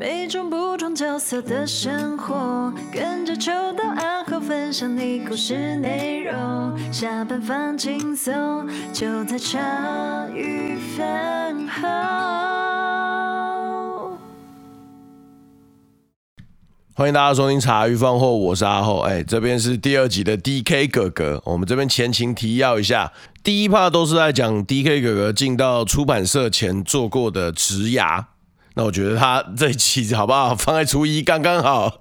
每种不同角色的生活，跟着秋到暗号分享你故事内容。下班放轻松，就在茶余饭后。欢迎大家收听茶余饭后，我是阿厚。哎，这边是第二集的 DK 哥哥。我们这边前情提要一下，第一趴都是在讲 DK 哥哥进到出版社前做过的职涯。那我觉得他这一期好不好？放在初一刚刚好，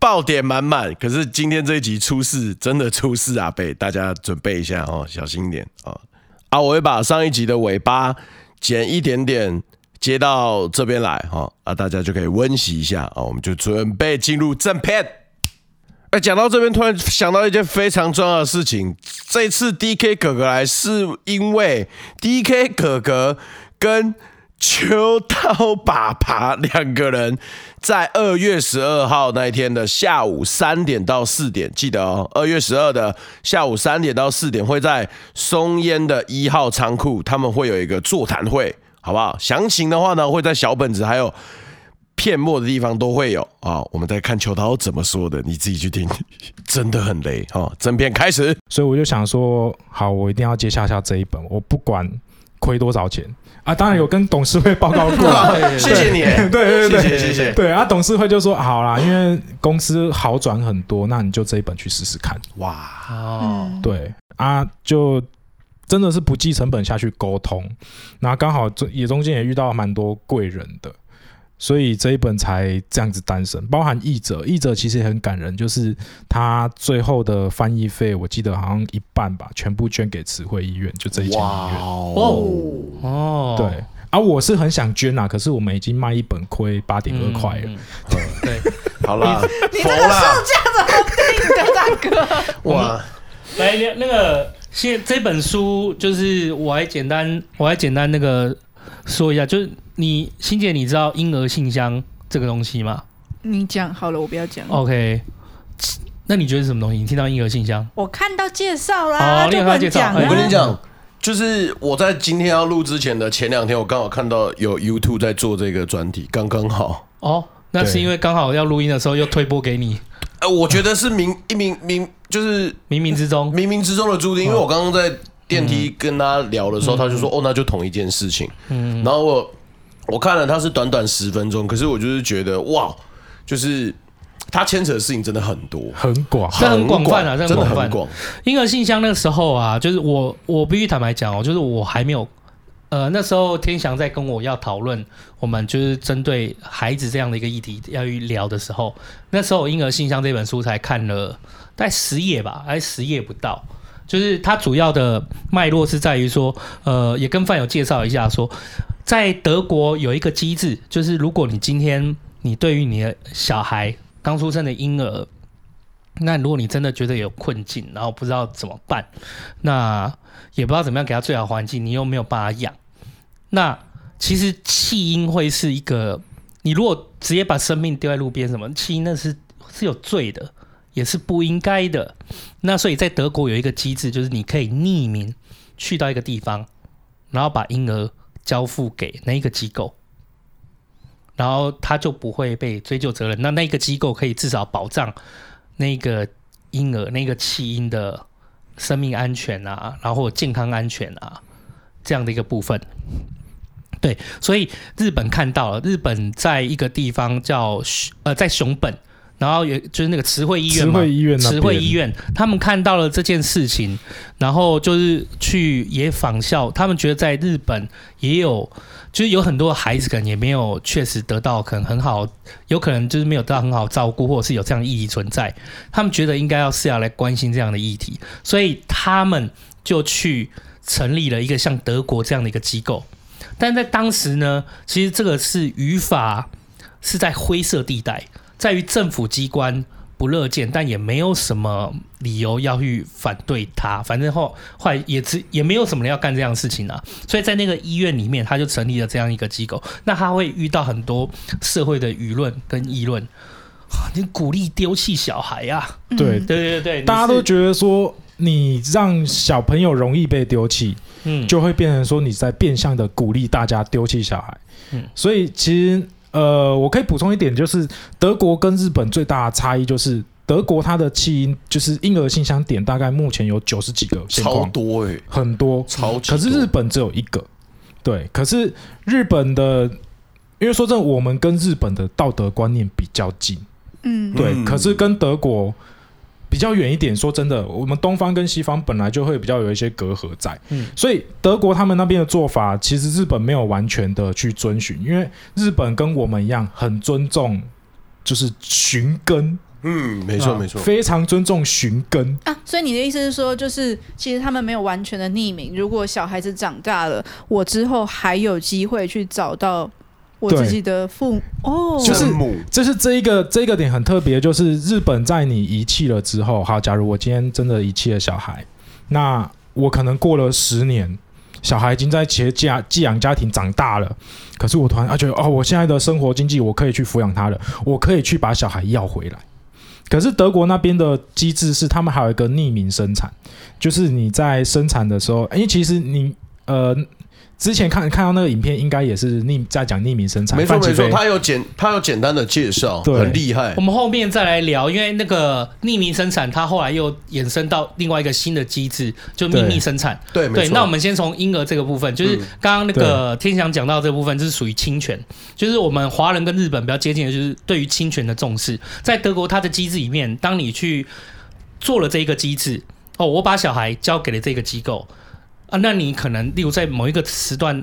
爆点满满。可是今天这一集出事，真的出事啊！被大家准备一下哦，小心一点啊！啊，我会把上一集的尾巴剪一点点接到这边来哈啊，大家就可以温习一下啊。我们就准备进入正片。哎，讲到这边，突然想到一件非常重要的事情。这次 DK 哥哥来，是因为 DK 哥哥跟秋刀爸爸两个人在二月十二号那一天的下午三点到四点，记得哦，二月十二的下午三点到四点会在松烟的一号仓库，他们会有一个座谈会，好不好？详情的话呢，会在小本子还有片末的地方都会有啊。我们再看秋刀怎么说的，你自己去听，真的很雷哈。正片开始，所以我就想说，好，我一定要接下下这一本，我不管亏多少钱。啊，当然有跟董事会报告过 了，谢谢你，对对对，谢谢谢谢。对啊，董事会就说好啦，因为公司好转很多，那你就这一本去试试看。哇哦，对啊，就真的是不计成本下去沟通，然后刚好中也中间也遇到蛮多贵人的。所以这一本才这样子诞生，包含译者，译者其实也很感人，就是他最后的翻译费，我记得好像一半吧，全部捐给慈惠医院，就这一间医院。哦哦，对，啊，我是很想捐啊，可是我们已经卖一本亏八点二块了。嗯嗯、对，好了，你这个售价怎么定的，大哥？哇，来，那个，现这本书就是我还简单，我还简单那个说一下，就是。你欣姐，你知道婴儿信箱这个东西吗？你讲好了，我不要讲。OK，那你觉得是什么东西？你听到婴儿信箱？我看到介绍啦，就不讲。我跟你讲，就是我在今天要录之前的前两天，我刚好看到有 YouTube 在做这个专题，刚刚好。哦，那是因为刚好要录音的时候又推播给你。呃，我觉得是冥一冥冥，就是冥冥之中，冥冥之中的注定。因为我刚刚在电梯跟他聊的时候，他就说：“哦，那就同一件事情。”嗯，然后我。我看了，他是短短十分钟，可是我就是觉得哇，就是它牵扯的事情真的很多，很广，这很广泛啊，真的很广。婴儿信箱那个时候啊，就是我我必须坦白讲哦，就是我还没有，呃，那时候天翔在跟我要讨论，我们就是针对孩子这样的一个议题要去聊的时候，那时候《婴儿信箱》这本书才看了大概十页吧，还是十页不到。就是它主要的脉络是在于说，呃，也跟范友介绍一下说。在德国有一个机制，就是如果你今天你对于你的小孩刚出生的婴儿，那如果你真的觉得有困境，然后不知道怎么办，那也不知道怎么样给他最好环境，你又没有办法养，那其实弃婴会是一个，你如果直接把生命丢在路边，什么弃婴那是是有罪的，也是不应该的。那所以在德国有一个机制，就是你可以匿名去到一个地方，然后把婴儿。交付给那一个机构，然后他就不会被追究责任。那那个机构可以至少保障那个婴儿、那个弃婴的生命安全啊，然后健康安全啊，这样的一个部分。对，所以日本看到了，日本在一个地方叫呃，在熊本。然后也就是那个慈惠医院嘛，慈惠医院，慈惠医院，他们看到了这件事情，然后就是去也仿效，他们觉得在日本也有，就是有很多孩子可能也没有确实得到可能很好，有可能就是没有得到很好照顾，或者是有这样的议题存在，他们觉得应该要是要来关心这样的议题，所以他们就去成立了一个像德国这样的一个机构，但在当时呢，其实这个是语法是在灰色地带。在于政府机关不乐见，但也没有什么理由要去反对他。反正后后来也只也没有什么人要干这样的事情啊。所以在那个医院里面，他就成立了这样一个机构。那他会遇到很多社会的舆论跟议论，你鼓励丢弃小孩啊？对对对对，大家都觉得说你让小朋友容易被丢弃，嗯，就会变成说你在变相的鼓励大家丢弃小孩。嗯，所以其实。呃，我可以补充一点，就是德国跟日本最大的差异就是。德国它的弃婴就是婴儿信箱点，大概目前有九十几个，超多哎、欸，很多，超多。可是日本只有一个，对。可是日本的，因为说真的，我们跟日本的道德观念比较近，嗯，对。可是跟德国比较远一点，说真的，我们东方跟西方本来就会比较有一些隔阂在，嗯。所以德国他们那边的做法，其实日本没有完全的去遵循，因为日本跟我们一样很尊重，就是寻根。嗯，没错没错，非常尊重寻根啊。所以你的意思是说，就是其实他们没有完全的匿名。如果小孩子长大了，我之后还有机会去找到我自己的父母哦。就是，就是这一个这一个点很特别，就是日本在你遗弃了之后，好，假如我今天真的遗弃了小孩，那我可能过了十年，小孩已经在其家寄养家庭长大了，可是我突然啊觉得哦，我现在的生活经济我可以去抚养他了，我可以去把小孩要回来。可是德国那边的机制是，他们还有一个匿名生产，就是你在生产的时候，因为其实你呃。之前看看到那个影片，应该也是匿在讲匿名生产。没错没错，他有简他有简单的介绍，很厉害。我们后面再来聊，因为那个匿名生产，它后来又衍生到另外一个新的机制，就秘密生产。对对，那我们先从婴儿这个部分，就是刚刚那个天翔讲到这个部分，就是属于侵权，就是我们华人跟日本比较接近的，就是对于侵权的重视。在德国，它的机制里面，当你去做了这一个机制，哦，我把小孩交给了这个机构。啊，那你可能，例如在某一个时段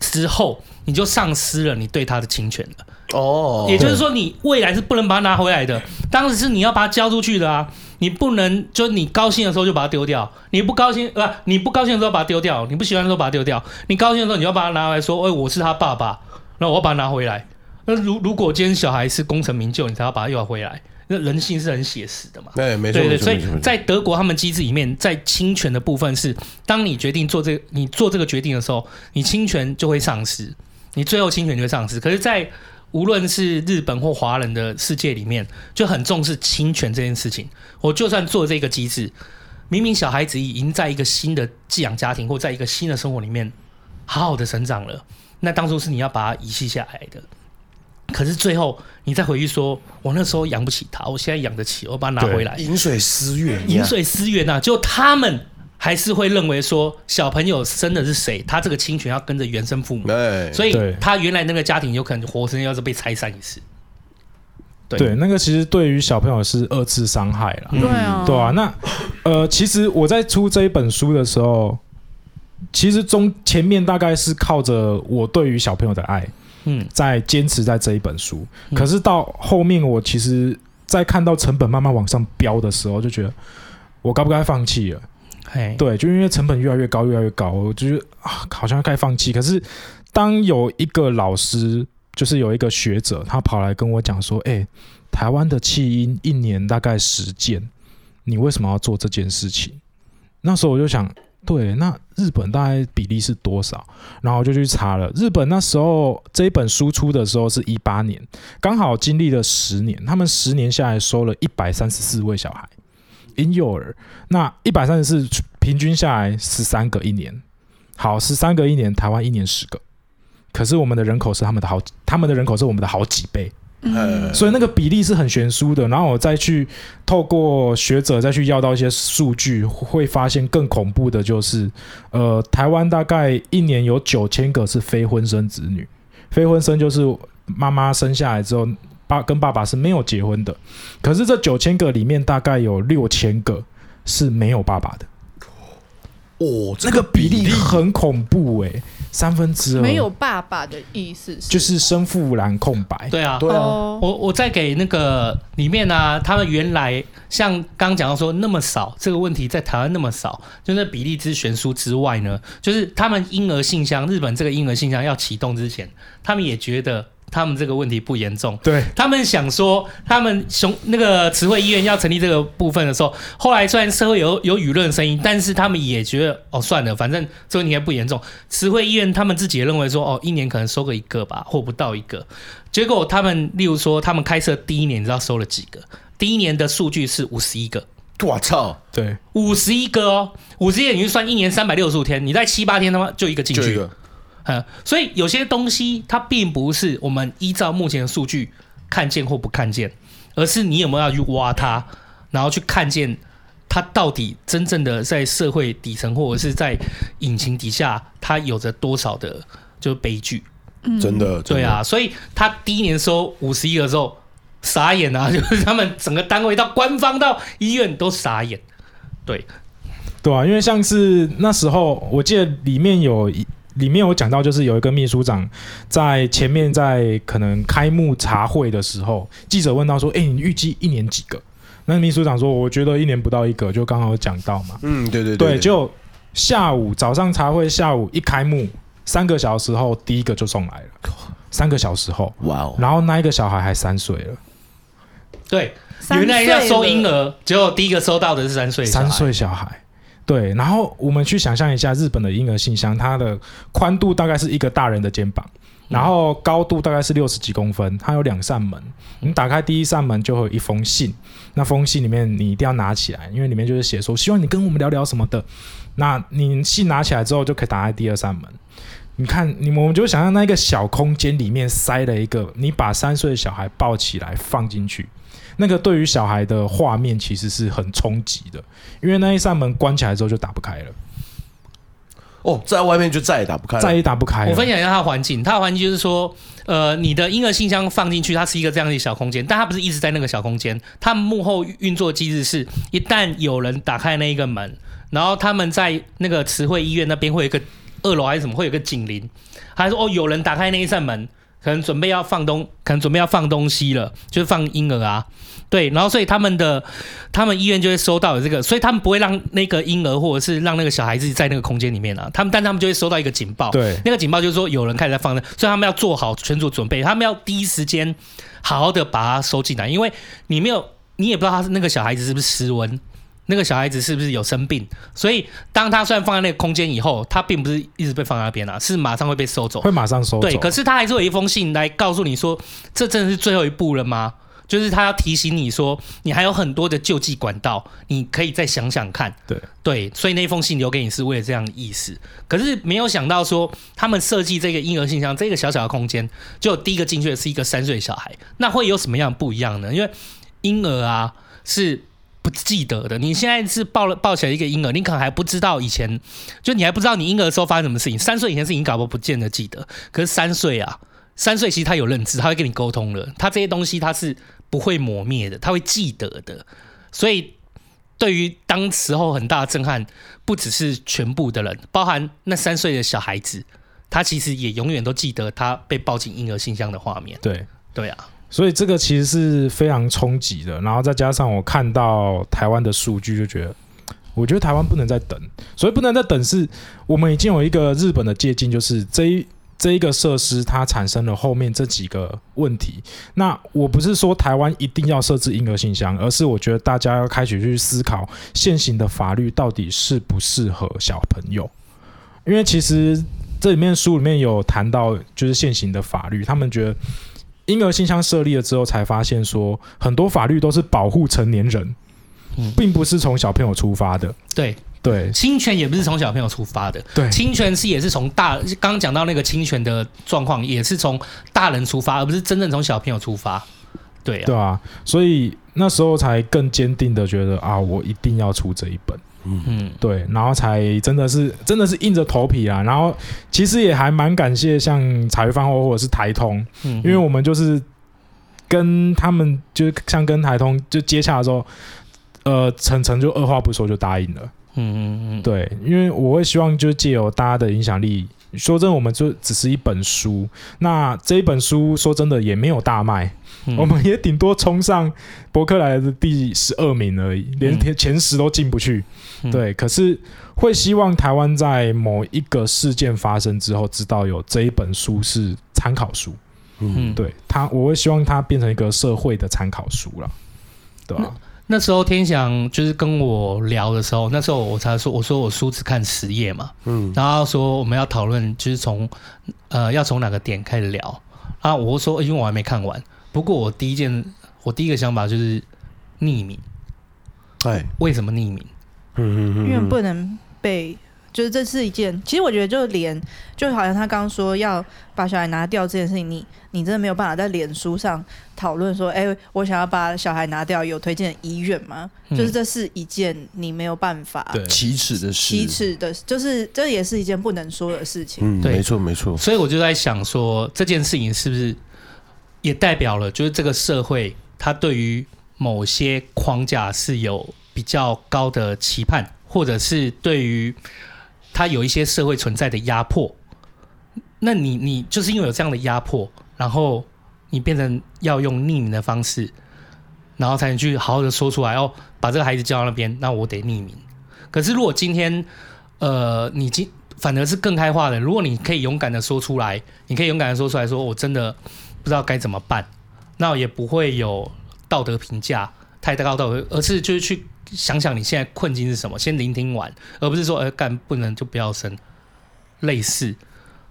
之后，你就丧失了你对他的侵权了。哦，也就是说，你未来是不能把它拿回来的。当时是你要把它交出去的啊，你不能就你高兴的时候就把它丢掉，你不高兴啊，你不高兴的时候把它丢掉，你不喜欢的时候把它丢掉，你高兴的时候你要把它拿回来，说，哎，我是他爸爸，那我要把它拿回来。那如如果今天小孩是功成名就，你才要把它要回来。那人性是很写实的嘛？对，没错。对对，所以在德国，他们机制里面，在侵权的部分是，当你决定做这个，你做这个决定的时候，你侵权就会丧失，你最后侵权就会丧失。可是，在无论是日本或华人的世界里面，就很重视侵权这件事情。我就算做这个机制，明明小孩子已经在一个新的寄养家庭或在一个新的生活里面好好的成长了，那当初是你要把它遗弃下来的。可是最后，你再回去说，我那时候养不起他，我现在养得起，我把他拿回来。饮水思源，饮水思源呐，就他们还是会认为说，小朋友生的是谁，他这个亲权要跟着原生父母，对，所以他原来那个家庭有可能活生生要是被拆散一次。对，对，那个其实对于小朋友是二次伤害了。对啊，对啊。那呃，其实我在出这一本书的时候，其实中前面大概是靠着我对于小朋友的爱。嗯，在坚持在这一本书，可是到后面，我其实，在看到成本慢慢往上飙的时候，就觉得我该不该放弃了？嘿，对，就因为成本越来越高，越来越高，我就觉得啊，好像该放弃。可是，当有一个老师，就是有一个学者，他跑来跟我讲说：“哎，台湾的弃婴一年大概十件，你为什么要做这件事情？”那时候我就想。对，那日本大概比例是多少？然后我就去查了，日本那时候这一本书出的时候是一八年，刚好经历了十年，他们十年下来收了一百三十四位小孩婴幼儿，那一百三十四平均下来十三个一年，好，十三个一年，台湾一年十个，可是我们的人口是他们的好，他们的人口是我们的好几倍。嗯，所以那个比例是很悬殊的。然后我再去透过学者再去要到一些数据，会发现更恐怖的就是，呃，台湾大概一年有九千个是非婚生子女。非婚生就是妈妈生下来之后，爸跟爸爸是没有结婚的。可是这九千个里面，大概有六千个是没有爸爸的。哦，这个比例很恐怖哎、欸。三分之二没有爸爸的意思是，就是生父栏空白。对啊，对啊。我我再给那个里面呢、啊，他们原来像刚刚讲到说那么少这个问题在台湾那么少，就那比例之悬殊之外呢，就是他们婴儿信箱，日本这个婴儿信箱要启动之前，他们也觉得。他们这个问题不严重，对他们想说，他们熊那个慈惠医院要成立这个部分的时候，后来虽然社会有有舆论声音，但是他们也觉得哦算了，反正这问题还不严重。慈惠医院他们自己也认为说哦，一年可能收个一个吧，或不到一个。结果他们例如说，他们开设第一年，你知道收了几个？第一年的数据是五十一个。我操，对，五十一个哦，五十一个你就算一年三百六十五天，你在七八天他妈就一个进去。呃，所以有些东西它并不是我们依照目前的数据看见或不看见，而是你有没有要去挖它，然后去看见它到底真正的在社会底层或者是在引擎底下，它有着多少的就悲剧。嗯，真的，对啊，所以他第一年收五十亿的时候傻眼啊，就是他们整个单位到官方到医院都傻眼。对，对啊，因为像是那时候，我记得里面有里面有讲到，就是有一个秘书长在前面在可能开幕茶会的时候，记者问到说：“哎，你预计一年几个？”那秘书长说：“我觉得一年不到一个。”就刚好讲到嘛。嗯，对对对，对，对，就下午早上茶会，下午一开幕，三个小时后第一个就送来了。三个小时后，哇哦！然后那一个小孩还三岁了。对。原来要收婴儿，结果第一个收到的是三岁三岁小孩。对，然后我们去想象一下，日本的婴儿信箱，它的宽度大概是一个大人的肩膀，然后高度大概是六十几公分，它有两扇门。你打开第一扇门，就会有一封信。那封信里面你一定要拿起来，因为里面就是写说希望你跟我们聊聊什么的。那你信拿起来之后，就可以打开第二扇门。你看，你们我们就想象那一个小空间里面塞了一个，你把三岁的小孩抱起来放进去。那个对于小孩的画面其实是很冲击的，因为那一扇门关起来之后就打不开了。哦，在外面就再也打不开了，再也打不开。我分享一下它的环境，它的环境就是说，呃，你的婴儿信箱放进去，它是一个这样的小空间，但它不是一直在那个小空间。它幕后运作机制是，一旦有人打开那一个门，然后他们在那个慈惠医院那边会有一个二楼还是什么，会有一个警铃，还说哦，有人打开那一扇门。可能准备要放东，可能准备要放东西了，就是放婴儿啊，对，然后所以他们的他们医院就会收到这个，所以他们不会让那个婴儿或者是让那个小孩子在那个空间里面啊，他们但他们就会收到一个警报，对，那个警报就是说有人开始在放那，所以他们要做好全组准备，他们要第一时间好好的把它收进来，因为你没有，你也不知道他是那个小孩子是不是失温。那个小孩子是不是有生病？所以当他虽然放在那个空间以后，他并不是一直被放在那边啊，是马上会被收走，会马上收走。对，可是他还是有一封信来告诉你说，这真的是最后一步了吗？就是他要提醒你说，你还有很多的救济管道，你可以再想想看。对对，所以那封信留给你是为了这样的意思。可是没有想到说，他们设计这个婴儿信箱这个小小的空间，就第一个进去的是一个三岁小孩，那会有什么样不一样呢？因为婴儿啊是。不记得的，你现在是抱了抱起来一个婴儿，你可能还不知道以前，就你还不知道你婴儿的时候发生什么事情。三岁以前事情搞不不见得记得，可是三岁啊，三岁其实他有认知，他会跟你沟通了，他这些东西他是不会磨灭的，他会记得的。所以对于当时候很大的震撼，不只是全部的人，包含那三岁的小孩子，他其实也永远都记得他被抱进婴儿信箱的画面。对，对啊。所以这个其实是非常冲击的，然后再加上我看到台湾的数据，就觉得，我觉得台湾不能再等。所以不能再等，是我们已经有一个日本的借鉴，就是这一这一个设施它产生了后面这几个问题。那我不是说台湾一定要设置婴儿信箱，而是我觉得大家要开始去思考现行的法律到底适不适合小朋友，因为其实这里面书里面有谈到，就是现行的法律，他们觉得。婴儿信箱设立了之后，才发现说很多法律都是保护成年人，并不是从小朋友出发的。对对，侵权也不是从小朋友出发的。对，侵权是也是从大，刚刚讲到那个侵权的状况，也是从大人出发，而不是真正从小朋友出发。对啊，对啊，所以那时候才更坚定的觉得啊，我一定要出这一本。嗯，对，然后才真的是真的是硬着头皮啊，然后其实也还蛮感谢像茶余饭后或者是台通，嗯，因为我们就是跟他们就像跟台通就接洽的时候，呃，晨晨就二话不说就答应了，嗯嗯嗯，对，因为我会希望就借由大家的影响力，说真的，我们就只是一本书，那这一本书说真的也没有大卖。嗯、我们也顶多冲上博客来的第十二名而已，连前前十都进不去。嗯、对，可是会希望台湾在某一个事件发生之后，知道有这一本书是参考书。嗯，对他，我会希望它变成一个社会的参考书了，对吧？那，那时候天翔就是跟我聊的时候，那时候我才说，我说我书只看十页嘛，嗯，然后说我们要讨论，就是从呃要从哪个点开始聊啊？我说因为我还没看完。不过我第一件，我第一个想法就是匿名。哎，为什么匿名？嗯嗯嗯，因为不能被就是这是一件，其实我觉得就连就好像他刚刚说要把小孩拿掉这件事情，你你真的没有办法在脸书上讨论说，哎、欸，我想要把小孩拿掉，有推荐医院吗？嗯、就是这是一件你没有办法启齿的事，启齿的，就是这也是一件不能说的事情。嗯，对没错没错。所以我就在想说，这件事情是不是也代表了，就是这个社会它对于某些框架是有比较高的期盼，或者是对于他有一些社会存在的压迫，那你你就是因为有这样的压迫，然后你变成要用匿名的方式，然后才能去好好的说出来哦，把这个孩子交到那边，那我得匿名。可是如果今天呃，你今反而是更开化的，如果你可以勇敢的说出来，你可以勇敢的说出来说，我真的不知道该怎么办，那也不会有。道德评价太高道德，而是就是去想想你现在困境是什么，先聆听完，而不是说，呃，干不能就不要生，类似。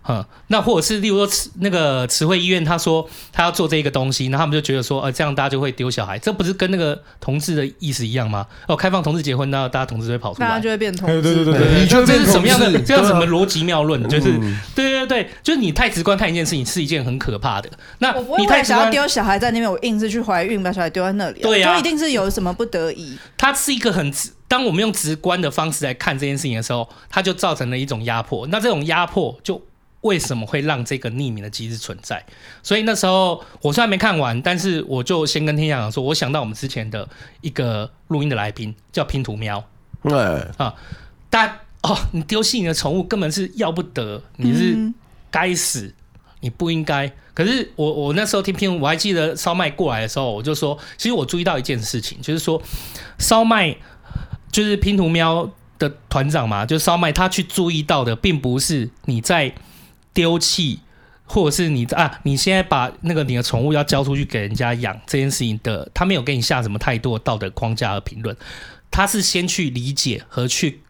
嗯，那或者是例如说慈那个慈惠医院，他说他要做这个东西，那他们就觉得说，呃，这样大家就会丢小孩，这不是跟那个同志的意思一样吗？哦，开放同志结婚，那大家同志就会跑出来，大家就会变同志，对对对这是什么样的？这样什么逻辑谬论？就是，对对对，就是你太直观看一件事情是一件很可怕的。那你太想要丢小孩在那边，我硬是去怀孕把小孩丢在那里，对呀，就一定是有什么不得已。它是一个很直，当我们用直观的方式来看这件事情的时候，它就造成了一种压迫。那这种压迫就。为什么会让这个匿名的机制存在？所以那时候我虽然没看完，但是我就先跟天翔讲说，我想到我们之前的一个录音的来宾叫拼图喵，对啊，但哦，你丢弃你的宠物根本是要不得，你是该死，你不应该。可是我我那时候听拼图，我还记得烧麦过来的时候，我就说，其实我注意到一件事情，就是说烧麦就是拼图喵的团长嘛，就是烧麦他去注意到的，并不是你在。丢弃，或者是你啊，你现在把那个你的宠物要交出去给人家养这件事情的，他没有给你下什么太多的道德框架和评论，他是先去理解和去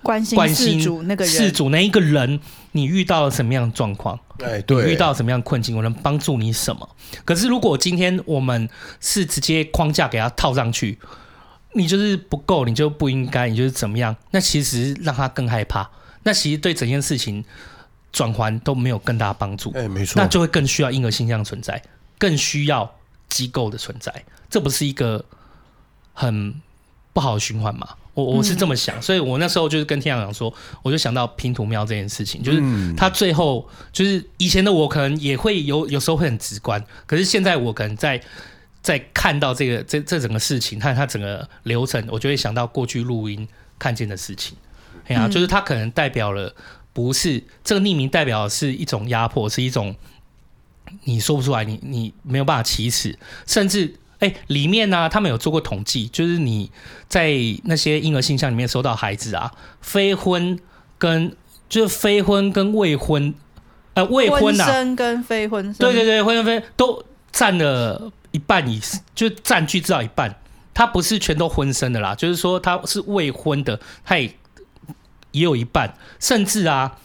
关心关心主那个人，事主那一个人，你遇到了什么样的状况？对，对，遇到什么样的困境？我能帮助你什么？可是如果今天我们是直接框架给他套上去，你就是不够，你就不应该，你就是怎么样？那其实让他更害怕，那其实对整件事情。转换都没有更大帮助，哎，没错，那就会更需要婴儿性向存在，更需要机构的存在，这不是一个很不好的循环嘛？我我是这么想，所以我那时候就是跟天阳讲说，我就想到拼图喵这件事情，就是他最后就是以前的我可能也会有有时候会很直观，可是现在我可能在在看到这个这这整个事情，看它整个流程，我就会想到过去录音看见的事情，哎呀，就是它可能代表了。不是这个匿名代表的是一种压迫，是一种你说不出来，你你没有办法启齿，甚至哎，里面呢、他们有做过统计，就是你在那些婴儿信箱里面收到孩子啊，非婚跟就是非婚跟未婚，呃，未婚啊，婚跟非婚生，对对对，婚跟非都占了一半以上，就占据至少一半，他不是全都婚生的啦，就是说他是未婚的，他也。也有一半，甚至啊，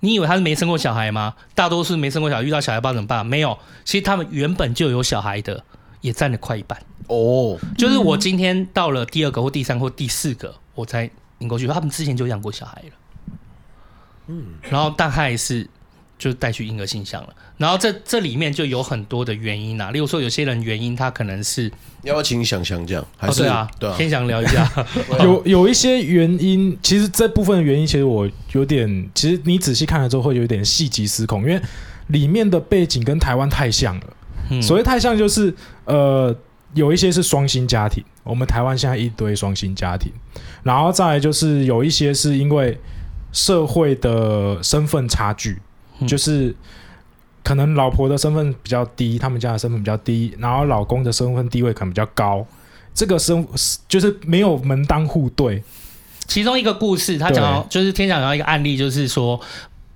你以为他是没生过小孩吗？大多数没生过小孩，遇到小孩不知道怎么办？没有，其实他们原本就有小孩的，也占了快一半。哦，就是我今天到了第二个或第三个或第四个，我才引过去，他们之前就养过小孩了。嗯，然后大概是。就带去婴儿信箱了，然后这这里面就有很多的原因啊，例如说有些人原因他可能是要不要请想想讲？还是、哦、对啊，对啊，先想聊一下。有有一些原因，其实这部分的原因，其实我有点，其实你仔细看了之后会有点细极失控，因为里面的背景跟台湾太像了。嗯、所谓太像，就是呃，有一些是双薪家庭，我们台湾现在一堆双薪家庭，然后再来就是有一些是因为社会的身份差距。就是可能老婆的身份比较低，他们家的身份比较低，然后老公的身份地位可能比较高，这个身就是没有门当户对。其中一个故事，他讲到就是天讲到一个案例，就是说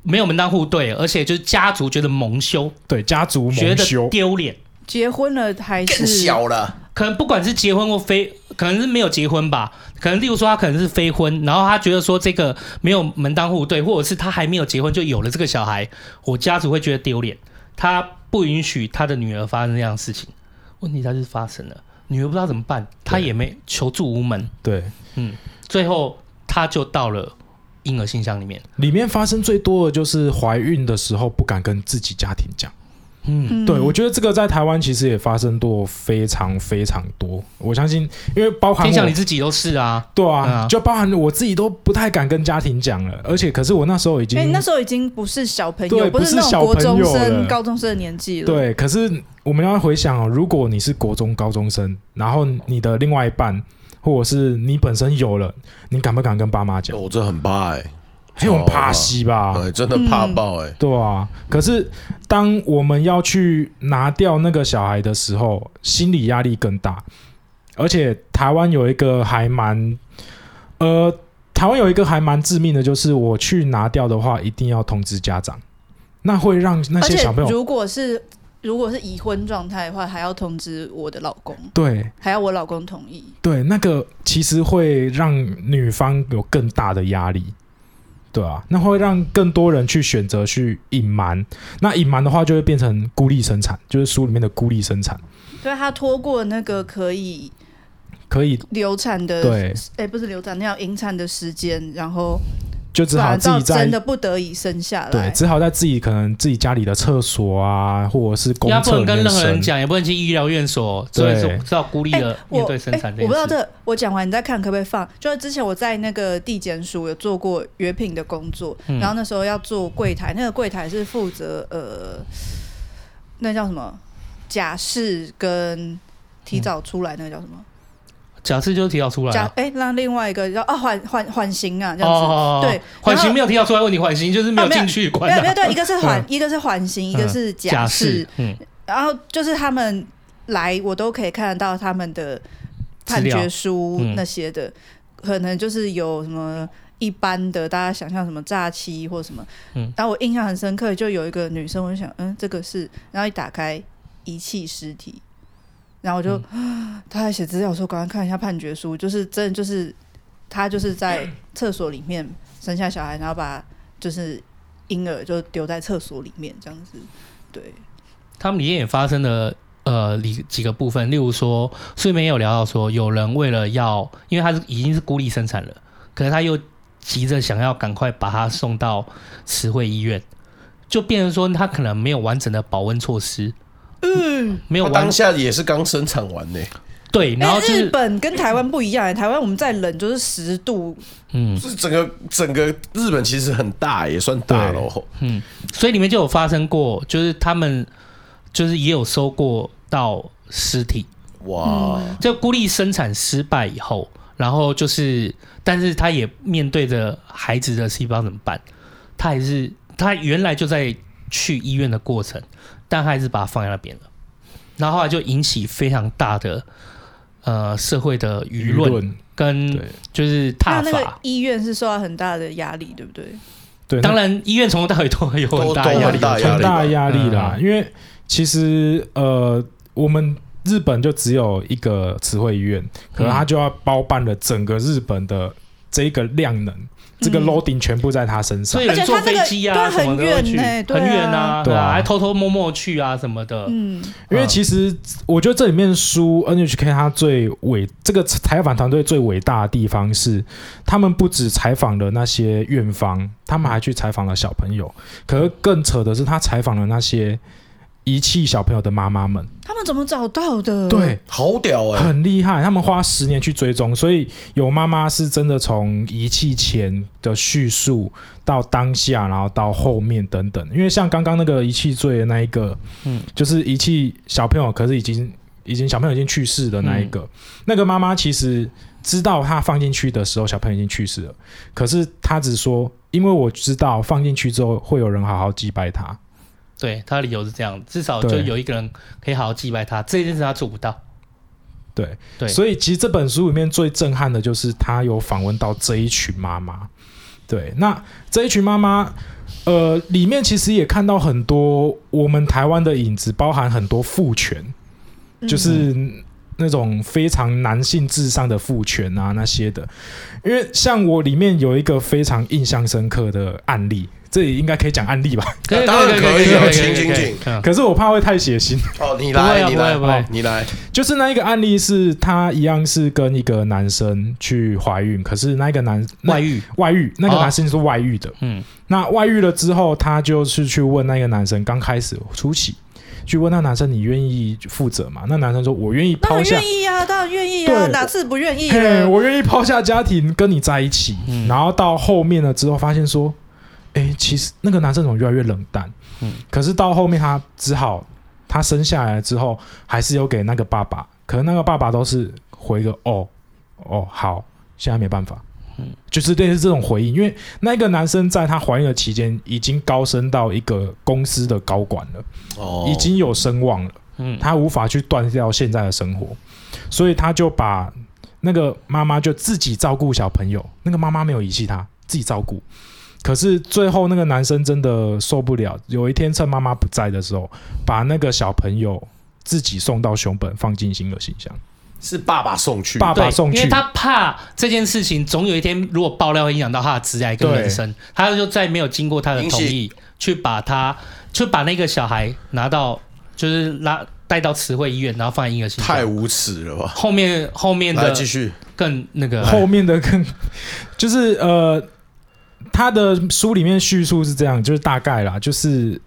没有门当户对，而且就是家族觉得蒙羞，对家族蒙羞丢脸，结婚了还是小了。可能不管是结婚或非，可能是没有结婚吧。可能例如说他可能是非婚，然后他觉得说这个没有门当户对，或者是他还没有结婚就有了这个小孩，我家族会觉得丢脸。他不允许他的女儿发生这样的事情。问题他就是发生了，女儿不知道怎么办，他也没求助无门。对，嗯，最后他就到了婴儿信箱里面。里面发生最多的就是怀孕的时候不敢跟自己家庭讲。嗯，对，我觉得这个在台湾其实也发生过非常非常多。我相信，因为包含像你自己都是啊，对啊，就包含我自己都不太敢跟家庭讲了。而且，可是我那时候已经，哎，那时候已经不是小朋友，不是那种国中生、高中生的年纪了。对，可是我们要回想哦，如果你是国中高中生，然后你的另外一半，或者是你本身有了，你敢不敢跟爸妈讲？我这很怕哎。很有怕死吧？对，真的怕爆哎、欸嗯。对啊，可是当我们要去拿掉那个小孩的时候，心理压力更大。而且台湾有一个还蛮，呃，台湾有一个还蛮致命的，就是我去拿掉的话，一定要通知家长，那会让那些小朋友，如果是如果是已婚状态的话，还要通知我的老公，对，还要我老公同意，对，那个其实会让女方有更大的压力。对啊，那会让更多人去选择去隐瞒，那隐瞒的话就会变成孤立生产，就是书里面的孤立生产。对，他拖过那个可以可以流产的，对，哎，不是流产，那要引产的时间，然后。就只好自己在真的不得已生下来，对，只好在自己可能自己家里的厕所啊，或者是公厕，不能跟任何人讲，也不能去医疗院所，对，是要孤立的面对生产这件事。我不知道这，我讲完你再看可不可以放？就是之前我在那个地检署有做过约聘的工作，然后那时候要做柜台，那个柜台是负责呃，那叫什么假释跟提早出来，那个叫什么？假释就是提早出来，哎、欸，让另外一个叫啊缓缓缓刑啊，这样子，哦、对，缓刑没有提早出来问题，缓刑就是没有进去关、啊，没有没有对，一个是缓，一个是缓刑，一个是假释，嗯，然后就是他们来，我都可以看得到他们的判决书那些的，可能就是有什么一般的，大家想象什么诈欺或什么，嗯，然后我印象很深刻，就有一个女生，我就想，嗯，这个是，然后一打开遗弃尸体。然后我就，嗯、他还写资料说，赶快看一下判决书，就是真的就是他就是在厕所里面生下小孩，然后把就是婴儿就丢在厕所里面这样子。对，他们里面也发生了呃几几个部分，例如说，书里面有聊到说，有人为了要，因为他是已经是孤立生产了，可是他又急着想要赶快把他送到慈惠医院，就变成说他可能没有完整的保温措施。嗯，没有，当下也是刚生产完呢。对，然后、就是、日本跟台湾不一样，台湾我们再冷就是十度。嗯，是整个整个日本其实很大，也算大喽。嗯，所以里面就有发生过，就是他们就是也有收过到尸体。哇，就孤立生产失败以后，然后就是，但是他也面对着孩子的细胞怎么办？他还是他原来就在去医院的过程。但还是把它放在那边了，然后后来就引起非常大的呃社会的舆论跟就是挞伐。那个医院是受到很大的压力，对不对？对，当然医院从头到尾都有很大压力，很大压力啦。嗯、因为其实呃，我们日本就只有一个慈惠医院，可能他就要包办了整个日本的这一个量能。这个 loading 全部在他身上，所以人坐飞机啊什么的会去，很远啊，对啊，还偷偷摸摸去啊什么的。嗯，因为其实我觉得这里面书 NHK 它最伟，这个采访团队最伟大的地方是，他们不止采访了那些院方，他们还去采访了小朋友。可是更扯的是，他采访了那些。遗弃小朋友的妈妈们，他们怎么找到的？对，好屌哎、欸，很厉害。他们花十年去追踪，所以有妈妈是真的从遗弃前的叙述到当下，然后到后面等等。因为像刚刚那个遗弃罪的那一个，嗯，就是遗弃小朋友，可是已经已经小朋友已经去世的那一个，嗯、那个妈妈其实知道他放进去的时候，小朋友已经去世了，可是他只说，因为我知道放进去之后会有人好好祭拜他。对，他的理由是这样，至少就有一个人可以好好祭拜他，这件事他做不到。对对，所以其实这本书里面最震撼的就是他有访问到这一群妈妈。对，那这一群妈妈，呃，里面其实也看到很多我们台湾的影子，包含很多父权，就是那种非常男性至上的父权啊那些的。因为像我里面有一个非常印象深刻的案例。这里应该可以讲案例吧？可以，当然可以哦，请请请。可是我怕会太血腥哦，你来，你来，你来。就是那一个案例是，他一样是跟一个男生去怀孕，可是那个男外遇，外遇，那个男生是外遇的。嗯，那外遇了之后，他就是去问那个男生，刚开始初期。去问那男生：“你愿意负责吗？”那男生说：“我愿意抛下。”“愿意啊，当然愿意啊，哪次不愿意？”“我愿意抛下家庭跟你在一起。嗯”然后到后面了之后，发现说：“哎，其实那个男生怎么越来越冷淡？”嗯，可是到后面他只好，他生下来之后还是有给那个爸爸，可是那个爸爸都是回个“哦，哦，好，现在没办法。”嗯，就是类似这种回应，因为那个男生在他怀孕的期间已经高升到一个公司的高管了，哦，已经有声望了，嗯，他无法去断掉现在的生活，所以他就把那个妈妈就自己照顾小朋友，那个妈妈没有遗弃他，自己照顾，可是最后那个男生真的受不了，有一天趁妈妈不在的时候，把那个小朋友自己送到熊本，放进婴儿信箱。是爸爸送去，爸爸送去，因为他怕这件事情总有一天如果爆料会影响到他的职业跟人生，他就再没有经过他的同意去把他，去把那个小孩拿到，就是拉带到慈惠医院，然后放在婴儿信箱。太无耻了吧！后面后面的继续更那个，后面的更 就是呃，他的书里面叙述是这样，就是大概啦，就是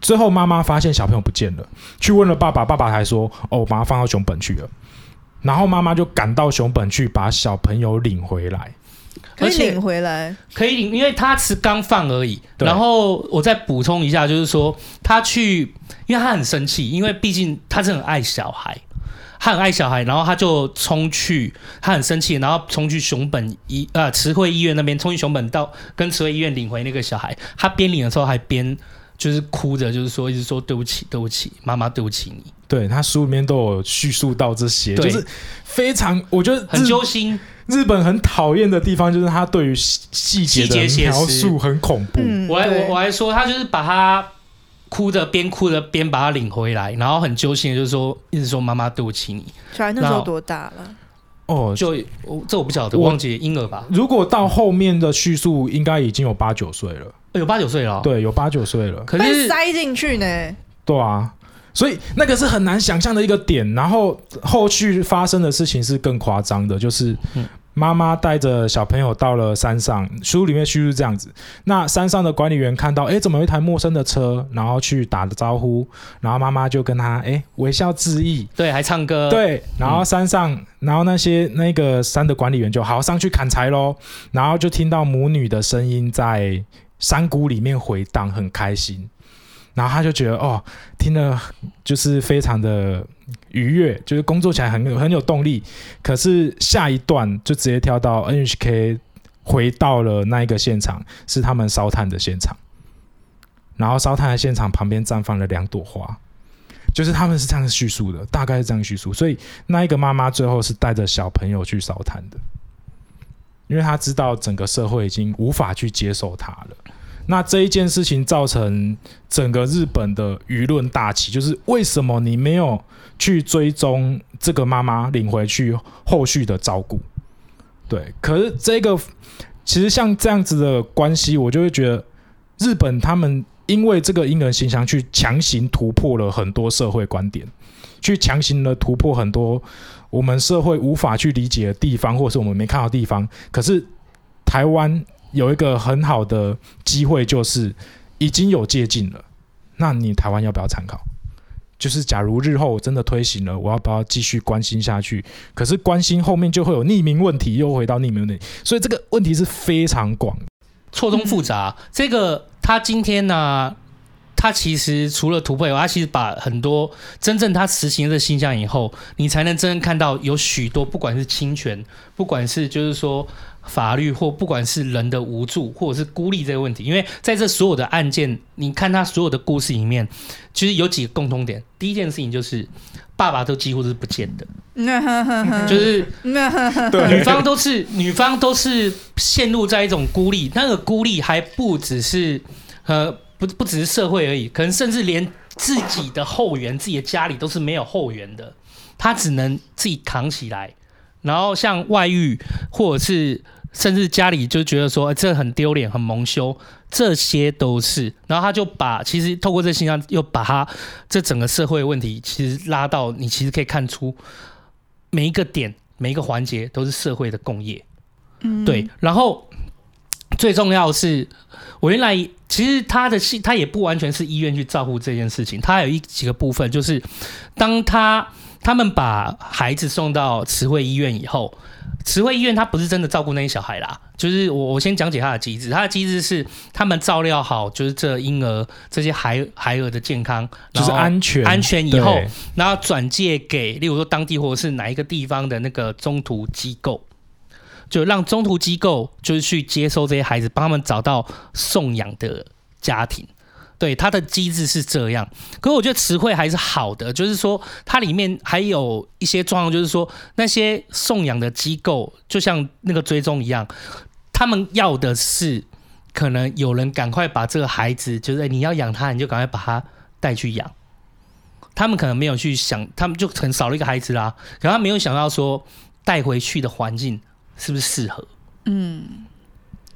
最后妈妈发现小朋友不见了，去问了爸爸，爸爸还说：“哦，我把他放到熊本去了。”然后妈妈就赶到熊本去把小朋友领回来，可以领回来，可以领，因为他是刚放而已。然后我再补充一下，就是说他去，因为他很生气，因为毕竟他是很爱小孩，他很爱小孩，然后他就冲去，他很生气，然后冲去熊本医呃慈惠医院那边，冲去熊本到跟慈惠医院领回那个小孩。他边领的时候还边就是哭着，就是说一直说对不起，对不起，妈妈，对不起你。对，他书里面都有叙述到这些，对就是非常我觉得很揪心。日本很讨厌的地方就是他对于细节的描述很恐怖。嗯、我还我我还说他就是把他哭着边哭着边把他领回来，然后很揪心的就是说一直说妈妈对不起你。小孩那时候多大了？哦，就我这我不晓得，我忘记婴儿吧。如果到后面的叙述，应该已经有八九岁了。有八九岁了，对，有八九岁了。可是塞进去呢？对啊。所以那个是很难想象的一个点，然后后续发生的事情是更夸张的，就是妈妈带着小朋友到了山上，书里面叙述这样子。那山上的管理员看到，哎，怎么有一台陌生的车，然后去打了招呼，然后妈妈就跟他哎微笑致意，对，还唱歌，对，然后山上，然后那些那个山的管理员就好上去砍柴喽，然后就听到母女的声音在山谷里面回荡，很开心。然后他就觉得哦，听了就是非常的愉悦，就是工作起来很有很有动力。可是下一段就直接跳到 NHK 回到了那一个现场，是他们烧炭的现场。然后烧炭的现场旁边绽放了两朵花，就是他们是这样叙述的，大概是这样叙述。所以那一个妈妈最后是带着小朋友去烧炭的，因为她知道整个社会已经无法去接受她了。那这一件事情造成整个日本的舆论大起，就是为什么你没有去追踪这个妈妈领回去后续的照顾？对，可是这个其实像这样子的关系，我就会觉得日本他们因为这个婴儿形象去强行突破了很多社会观点，去强行的突破很多我们社会无法去理解的地方，或是我们没看到的地方。可是台湾。有一个很好的机会，就是已经有借镜了。那你台湾要不要参考？就是假如日后我真的推行了，我要不要继续关心下去？可是关心后面就会有匿名问题，又回到匿名问题，所以这个问题是非常广，错综复杂。这个他今天呢、他其实除了突破以外，他其实把很多真正他实行的现象以后，你才能真正看到有许多不管是侵权，不管是就是说法律，或不管是人的无助或者是孤立这个问题。因为在这所有的案件，你看他所有的故事里面，其实有几个共通点。第一件事情就是爸爸都几乎是不见的，就是女方都是女方都是陷入在一种孤立，那个孤立还不只是呃。不不只是社会而已，可能甚至连自己的后援、自己的家里都是没有后援的，他只能自己扛起来。然后像外遇或者是甚至家里就觉得说、欸、这很丢脸、很蒙羞，这些都是。然后他就把其实透过这现象，又把他这整个社会问题，其实拉到你其实可以看出每一个点、每一个环节都是社会的共业。嗯，对。然后最重要的是，我原来其实他的戏，他也不完全是医院去照顾这件事情，他有一几个部分，就是当他。他们把孩子送到慈惠医院以后，慈惠医院它不是真的照顾那些小孩啦，就是我我先讲解它的机制，它的机制是他们照料好，就是这婴儿这些孩孩儿的健康，就是安全安全以后，然后转借给例如说当地或者是哪一个地方的那个中途机构，就让中途机构就是去接收这些孩子，帮他们找到送养的家庭。对，它的机制是这样，可是我觉得词汇还是好的，就是说它里面还有一些状况，就是说那些送养的机构，就像那个追踪一样，他们要的是可能有人赶快把这个孩子，就是你要养他，你就赶快把他带去养。他们可能没有去想，他们就很少了一个孩子啦，可他没有想到说带回去的环境是不是适合？嗯。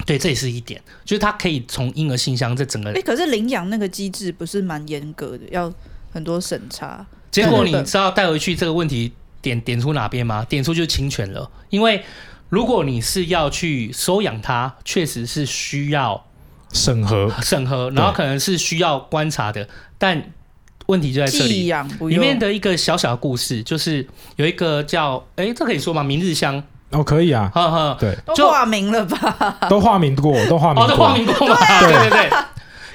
对，这也是一点，就是他可以从婴儿信箱这整个。哎，可是领养那个机制不是蛮严格的，要很多审查。结果你知道带回去这个问题点点出哪边吗？点出就是侵权了。因为如果你是要去收养它，确实是需要审核审核，然后可能是需要观察的。但问题就在这里，里面的一个小小的故事，就是有一个叫哎，这可以说吗？明日香。哦，可以啊，呵呵对，都化名了吧？都化名过，都化名过，哦，都化名过嘛？对 对对，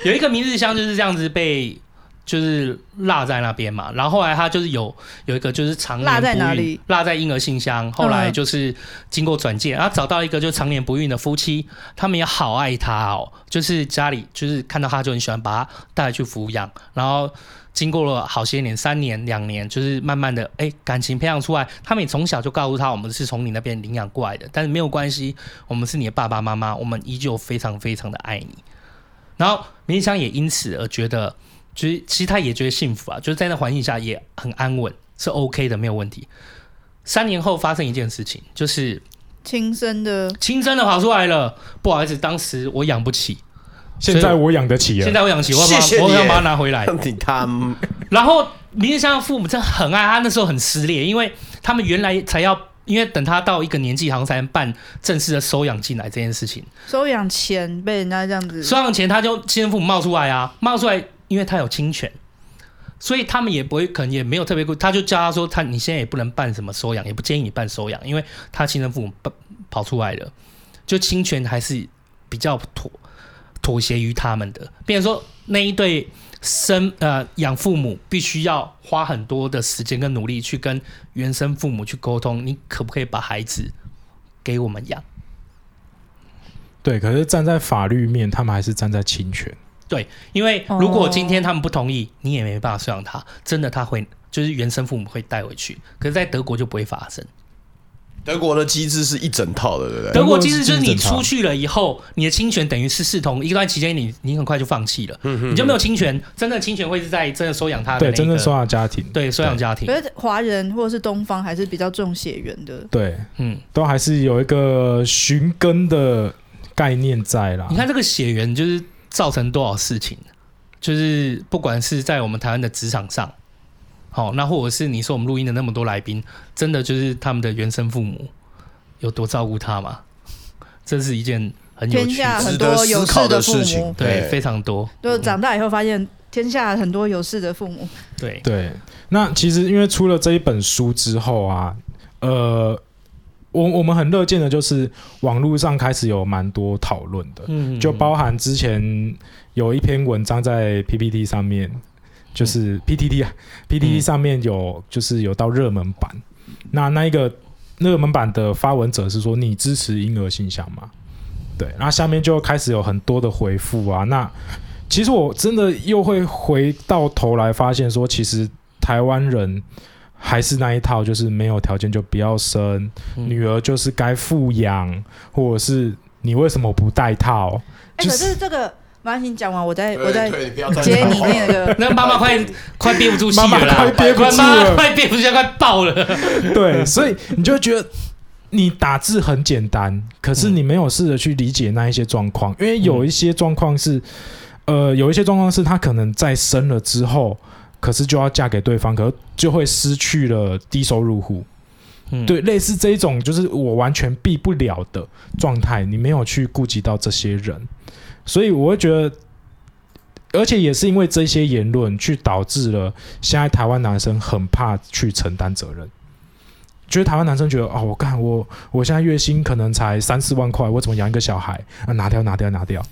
有一个明日香就是这样子被就是落在那边嘛，然后后来他就是有有一个就是常年不孕，落在哪里？落在婴儿信箱，后来就是经过转介，然后找到一个就常年不孕的夫妻，他们也好爱他哦，就是家里就是看到他就很喜欢把他带去抚养，然后。经过了好些年，三年、两年，就是慢慢的，哎，感情培养出来。他们也从小就告诉他，我们是从你那边领养过来的，但是没有关系，我们是你的爸爸妈妈，我们依旧非常非常的爱你。然后明香也因此而觉得，就是其实他也觉得幸福啊，就是在那环境下也很安稳，是 OK 的，没有问题。三年后发生一件事情，就是亲生的，亲生的跑出来了，不好意思，当时我养不起。现在我养得起了，现在我养得起，我要把谢谢我要把它拿回来。你他，然后明日香的父母真的很爱他，那时候很撕裂，因为他们原来才要，因为等他到一个年纪，好像才能办正式的收养进来这件事情。收养前被人家这样子，收养前他就亲生父母冒出来啊，冒出来，因为他有侵权，所以他们也不会，可能也没有特别，他就叫他说，他你现在也不能办什么收养，也不建议你办收养，因为他亲生父母跑出来了，就侵权还是比较妥。妥协于他们的，比如说那一对生呃养父母必须要花很多的时间跟努力去跟原生父母去沟通，你可不可以把孩子给我们养？对，可是站在法律面，他们还是站在侵权。对，因为如果今天他们不同意，你也没办法收养他，真的他会就是原生父母会带回去，可是，在德国就不会发生。德国的机制是一整套的，对不对？德国机制就是你出去了以后，你的侵权等于是视同一段期间，你你很快就放弃了，嗯、哼哼你就没有侵权。真的侵权会是在真的收养他的、那个，对，真正收养家庭，对，收养家庭。可是华人或者是东方还是比较重血缘的，对，嗯，都还是有一个寻根的概念在啦。你看这个血缘就是造成多少事情，就是不管是在我们台湾的职场上。好，那或者是你说我们录音的那么多来宾，真的就是他们的原生父母有多照顾他吗？这是一件很有趣、很多有事的事情，对，对，非常多。就长大以后发现，天下很多有事的父母。对对，那其实因为出了这一本书之后啊，呃，我我们很乐见的就是网络上开始有蛮多讨论的，嗯，就包含之前有一篇文章在 PPT 上面。就是 PTT 啊，PTT 上面有就是有到热门版，那那一个热门版的发文者是说，你支持婴儿信箱吗？对，然后下面就开始有很多的回复啊。那其实我真的又会回到头来发现说，其实台湾人还是那一套，就是没有条件就不要生，女儿就是该富养，或者是你为什么不戴套？哎，可是这个。妈，你讲完，我再我再接你那个。那妈妈快 快憋不住气了，妈妈快憋不住了，快憋不住，快爆了。对，所以你就觉得你打字很简单，可是你没有试着去理解那一些状况，因为有一些状况是，呃，有一些状况是他可能在生了之后，可是就要嫁给对方，可是就会失去了低收入户。嗯，对，类似这一种就是我完全避不了的状态，你没有去顾及到这些人，所以我会觉得，而且也是因为这些言论，去导致了现在台湾男生很怕去承担责任。觉得台湾男生觉得哦，我干我我现在月薪可能才三四万块，我怎么养一个小孩啊？拿掉拿掉拿掉，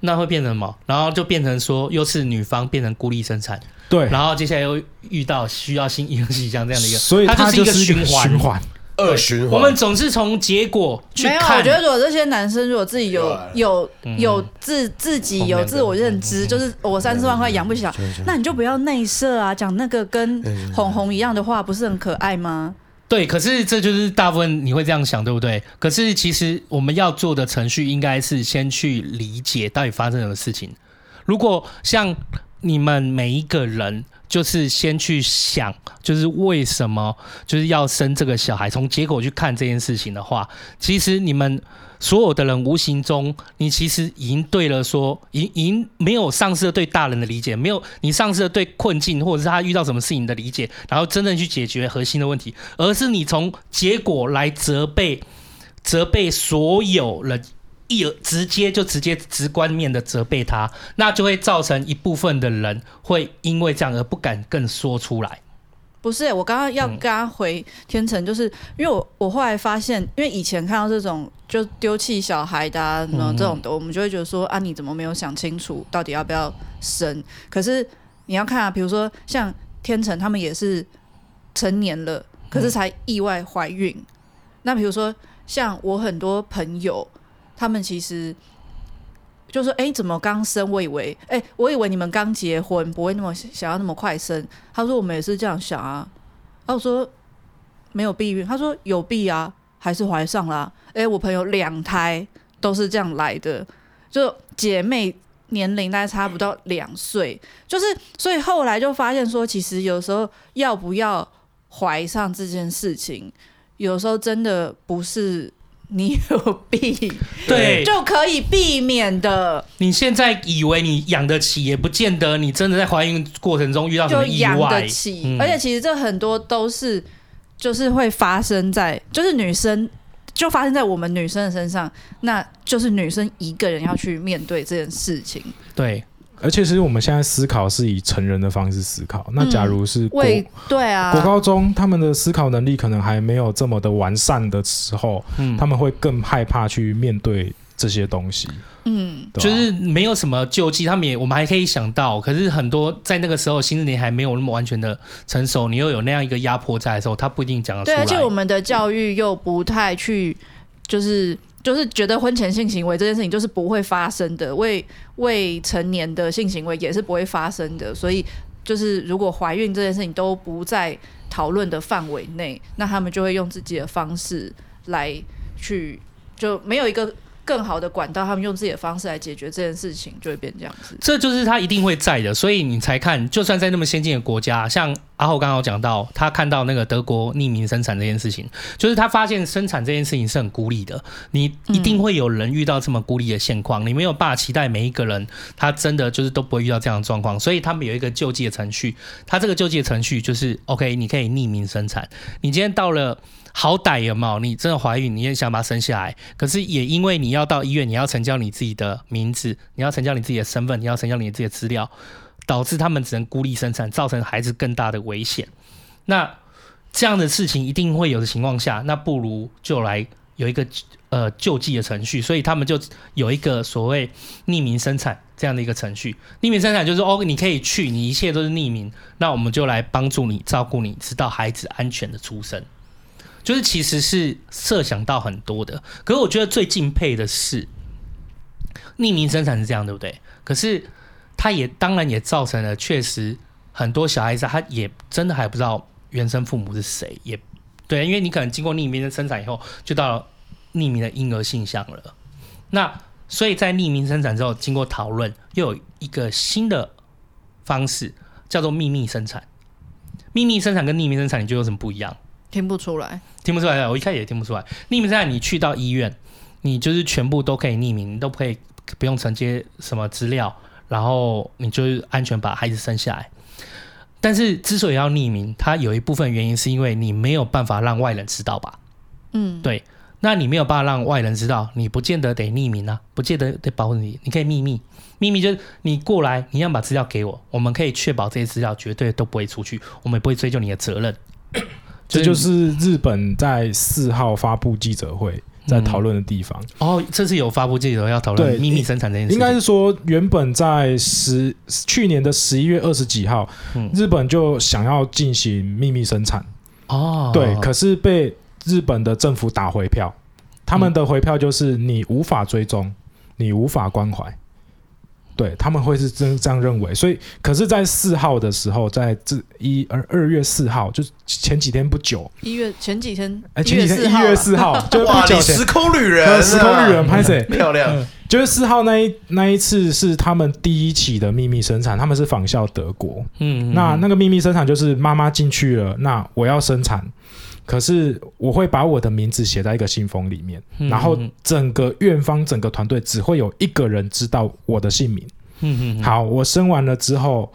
那会变成什么？然后就变成说，又是女方变成孤立生产，对，然后接下来又遇到需要新迎喜像这样的一个，所以它就是一个循环，循环恶循环。我们总是从结果去看。没有，我觉得如果这些男生如果自己有有有自自己有自我认知，就是我三四万块养不起，那你就不要内射啊，讲那个跟红红一样的话，不是很可爱吗？对，可是这就是大部分你会这样想，对不对？可是其实我们要做的程序应该是先去理解到底发生什么事情。如果像你们每一个人，就是先去想，就是为什么就是要生这个小孩，从结果去看这件事情的话，其实你们。所有的人无形中，你其实已经对了说，已已经没有丧失了对大人的理解，没有你丧失了对困境或者是他遇到什么事情的理解，然后真正去解决核心的问题，而是你从结果来责备，责备所有人，一直接就直接直观面的责备他，那就会造成一部分的人会因为这样而不敢更说出来。不是、欸，我刚刚要跟他回天成，就是因为我我后来发现，因为以前看到这种就丢弃小孩的啊，这种的，我们就会觉得说啊，你怎么没有想清楚到底要不要生？可是你要看啊，比如说像天成他们也是成年了，可是才意外怀孕。那比如说像我很多朋友，他们其实。就说：“哎，怎么刚生？我以为，哎，我以为你们刚结婚，不会那么想要那么快生。”他说：“我们也是这样想啊。”然后我说：“没有避孕。”他说：“有避啊，还是怀上了。”哎，我朋友两胎都是这样来的，就姐妹年龄大概差不到两岁，就是所以后来就发现说，其实有时候要不要怀上这件事情，有时候真的不是。你有避，对，就可以避免的。你现在以为你养得起，也不见得你真的在怀孕过程中遇到什么意外。养得起，嗯、而且其实这很多都是，就是会发生在，就是女生就发生在我们女生的身上，那就是女生一个人要去面对这件事情。对。而且，其实我们现在思考是以成人的方式思考。那假如是国、嗯、对啊，国高中他们的思考能力可能还没有这么的完善的时候，嗯，他们会更害怕去面对这些东西。嗯，啊、就是没有什么救济，他们也我们还可以想到，可是很多在那个时候心智年龄还没有那么完全的成熟，你又有那样一个压迫在的时候，他不一定讲得出来。对，而且我们的教育又不太去，就是。就是觉得婚前性行为这件事情就是不会发生的，未未成年的性行为也是不会发生的，所以就是如果怀孕这件事情都不在讨论的范围内，那他们就会用自己的方式来去，就没有一个。更好的管道，他们用自己的方式来解决这件事情，就会变这样子。这就是他一定会在的，所以你才看，就算在那么先进的国家，像阿浩刚刚讲到，他看到那个德国匿名生产这件事情，就是他发现生产这件事情是很孤立的。你一定会有人遇到这么孤立的现况，你没有办法期待每一个人他真的就是都不会遇到这样的状况。所以他们有一个救济的程序，他这个救济的程序就是 OK，你可以匿名生产。你今天到了。好歹有没有？你真的怀孕，你也想把它生下来，可是也因为你要到医院，你要成交你自己的名字，你要成交你自己的身份，你要成交你自己的资料，导致他们只能孤立生产，造成孩子更大的危险。那这样的事情一定会有的情况下，那不如就来有一个呃救济的程序，所以他们就有一个所谓匿名生产这样的一个程序。匿名生产就是哦，你可以去，你一切都是匿名，那我们就来帮助你照顾你，直到孩子安全的出生。就是其实是设想到很多的，可是我觉得最敬佩的是匿名生产是这样，对不对？可是他也当然也造成了，确实很多小孩子他也真的还不知道原生父母是谁，也对，因为你可能经过匿名的生产以后，就到了匿名的婴儿信箱了。那所以在匿名生产之后，经过讨论，又有一个新的方式，叫做秘密生产。秘密生产跟匿名生产，你觉得有什么不一样？听不出来，听不出来，我一开始也听不出来。匿名生产，你去到医院，你就是全部都可以匿名，你都可以不用承接什么资料，然后你就是安全把孩子生下来。但是之所以要匿名，它有一部分原因是因为你没有办法让外人知道吧？嗯，对。那你没有办法让外人知道，你不见得得匿名啊，不见得得保护你，你可以秘密。秘密就是你过来，你要把资料给我，我们可以确保这些资料绝对都不会出去，我们也不会追究你的责任。这就是日本在四号发布记者会在讨论的地方。嗯、哦，这次有发布记者会要讨论秘密生产这件事。应该是说，原本在十去年的十一月二十几号，嗯，日本就想要进行秘密生产。哦，对，可是被。日本的政府打回票，他们的回票就是你无法追踪，你无法关怀，对，他们会是这这样认为。所以，可是，在四号的时候，在这一二二月四号，就是前几天不久，一月前几天，哎，前几天一月四号，就不久前，时空旅人，时空旅人拍摄 漂亮。就是四号那一那一次是他们第一起的秘密生产，他们是仿效德国，嗯，嗯，那那个秘密生产就是妈妈进去了，那我要生产。可是我会把我的名字写在一个信封里面，嗯、然后整个院方、整个团队只会有一个人知道我的姓名。嗯嗯、好，我生完了之后，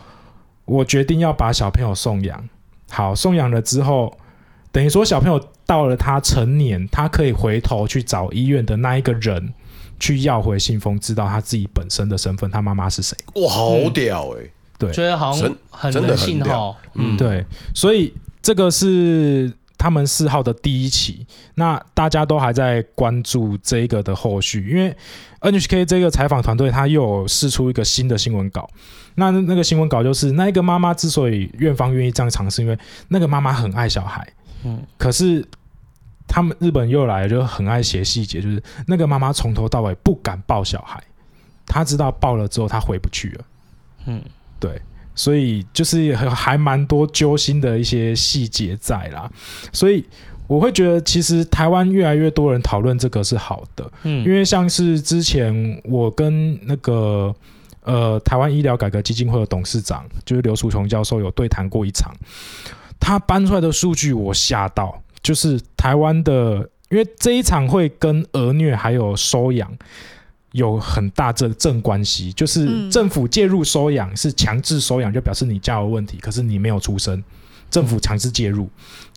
我决定要把小朋友送养。好，送养了之后，等于说小朋友到了他成年，他可以回头去找医院的那一个人去要回信封，知道他自己本身的身份，他妈妈是谁。哇，好屌哎、欸！对，觉得好像很人性哈。嗯，对，所以这个是。他们四号的第一期，那大家都还在关注这个的后续，因为 NHK 这个采访团队他又有试出一个新的新闻稿。那那个新闻稿就是，那一个妈妈之所以院方愿意这样尝试，因为那个妈妈很爱小孩，嗯，可是他们日本又来了，就很爱写细节，就是那个妈妈从头到尾不敢抱小孩，她知道抱了之后她回不去了，嗯，对。所以就是还蛮多揪心的一些细节在啦，所以我会觉得其实台湾越来越多人讨论这个是好的，嗯，因为像是之前我跟那个呃台湾医疗改革基金会的董事长就是刘淑琼教授有对谈过一场，他搬出来的数据我吓到，就是台湾的，因为这一场会跟儿虐还有收养。有很大这正关系，就是政府介入收养是强制收养，就表示你家有问题，可是你没有出生，政府强制介入。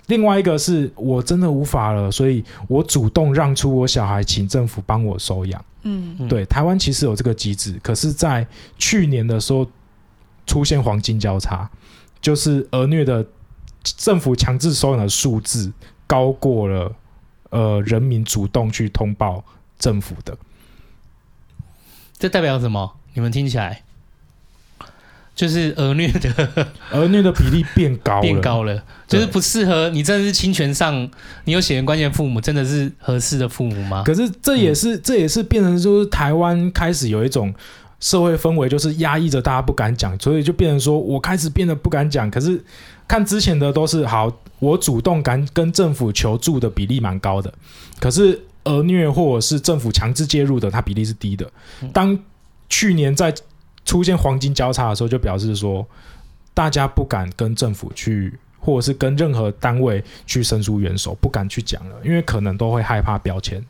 另外一个是我真的无法了，所以我主动让出我小孩，请政府帮我收养。嗯，对，台湾其实有这个机制，可是，在去年的时候出现黄金交叉，就是儿虐的政府强制收养的数字高过了呃人民主动去通报政府的。这代表什么？你们听起来就是儿虐的 儿虐的比例变高了，变高了，就是不适合你。真的是侵权上，你有血缘关系的父母，真的是合适的父母吗？可是这也是、嗯、这也是变成就是台湾开始有一种社会氛围，就是压抑着大家不敢讲，所以就变成说我开始变得不敢讲。可是看之前的都是好，我主动敢跟政府求助的比例蛮高的，可是。儿虐或者是政府强制介入的，它比例是低的。当去年在出现黄金交叉的时候，就表示说大家不敢跟政府去，或者是跟任何单位去伸出援手，不敢去讲了，因为可能都会害怕标签。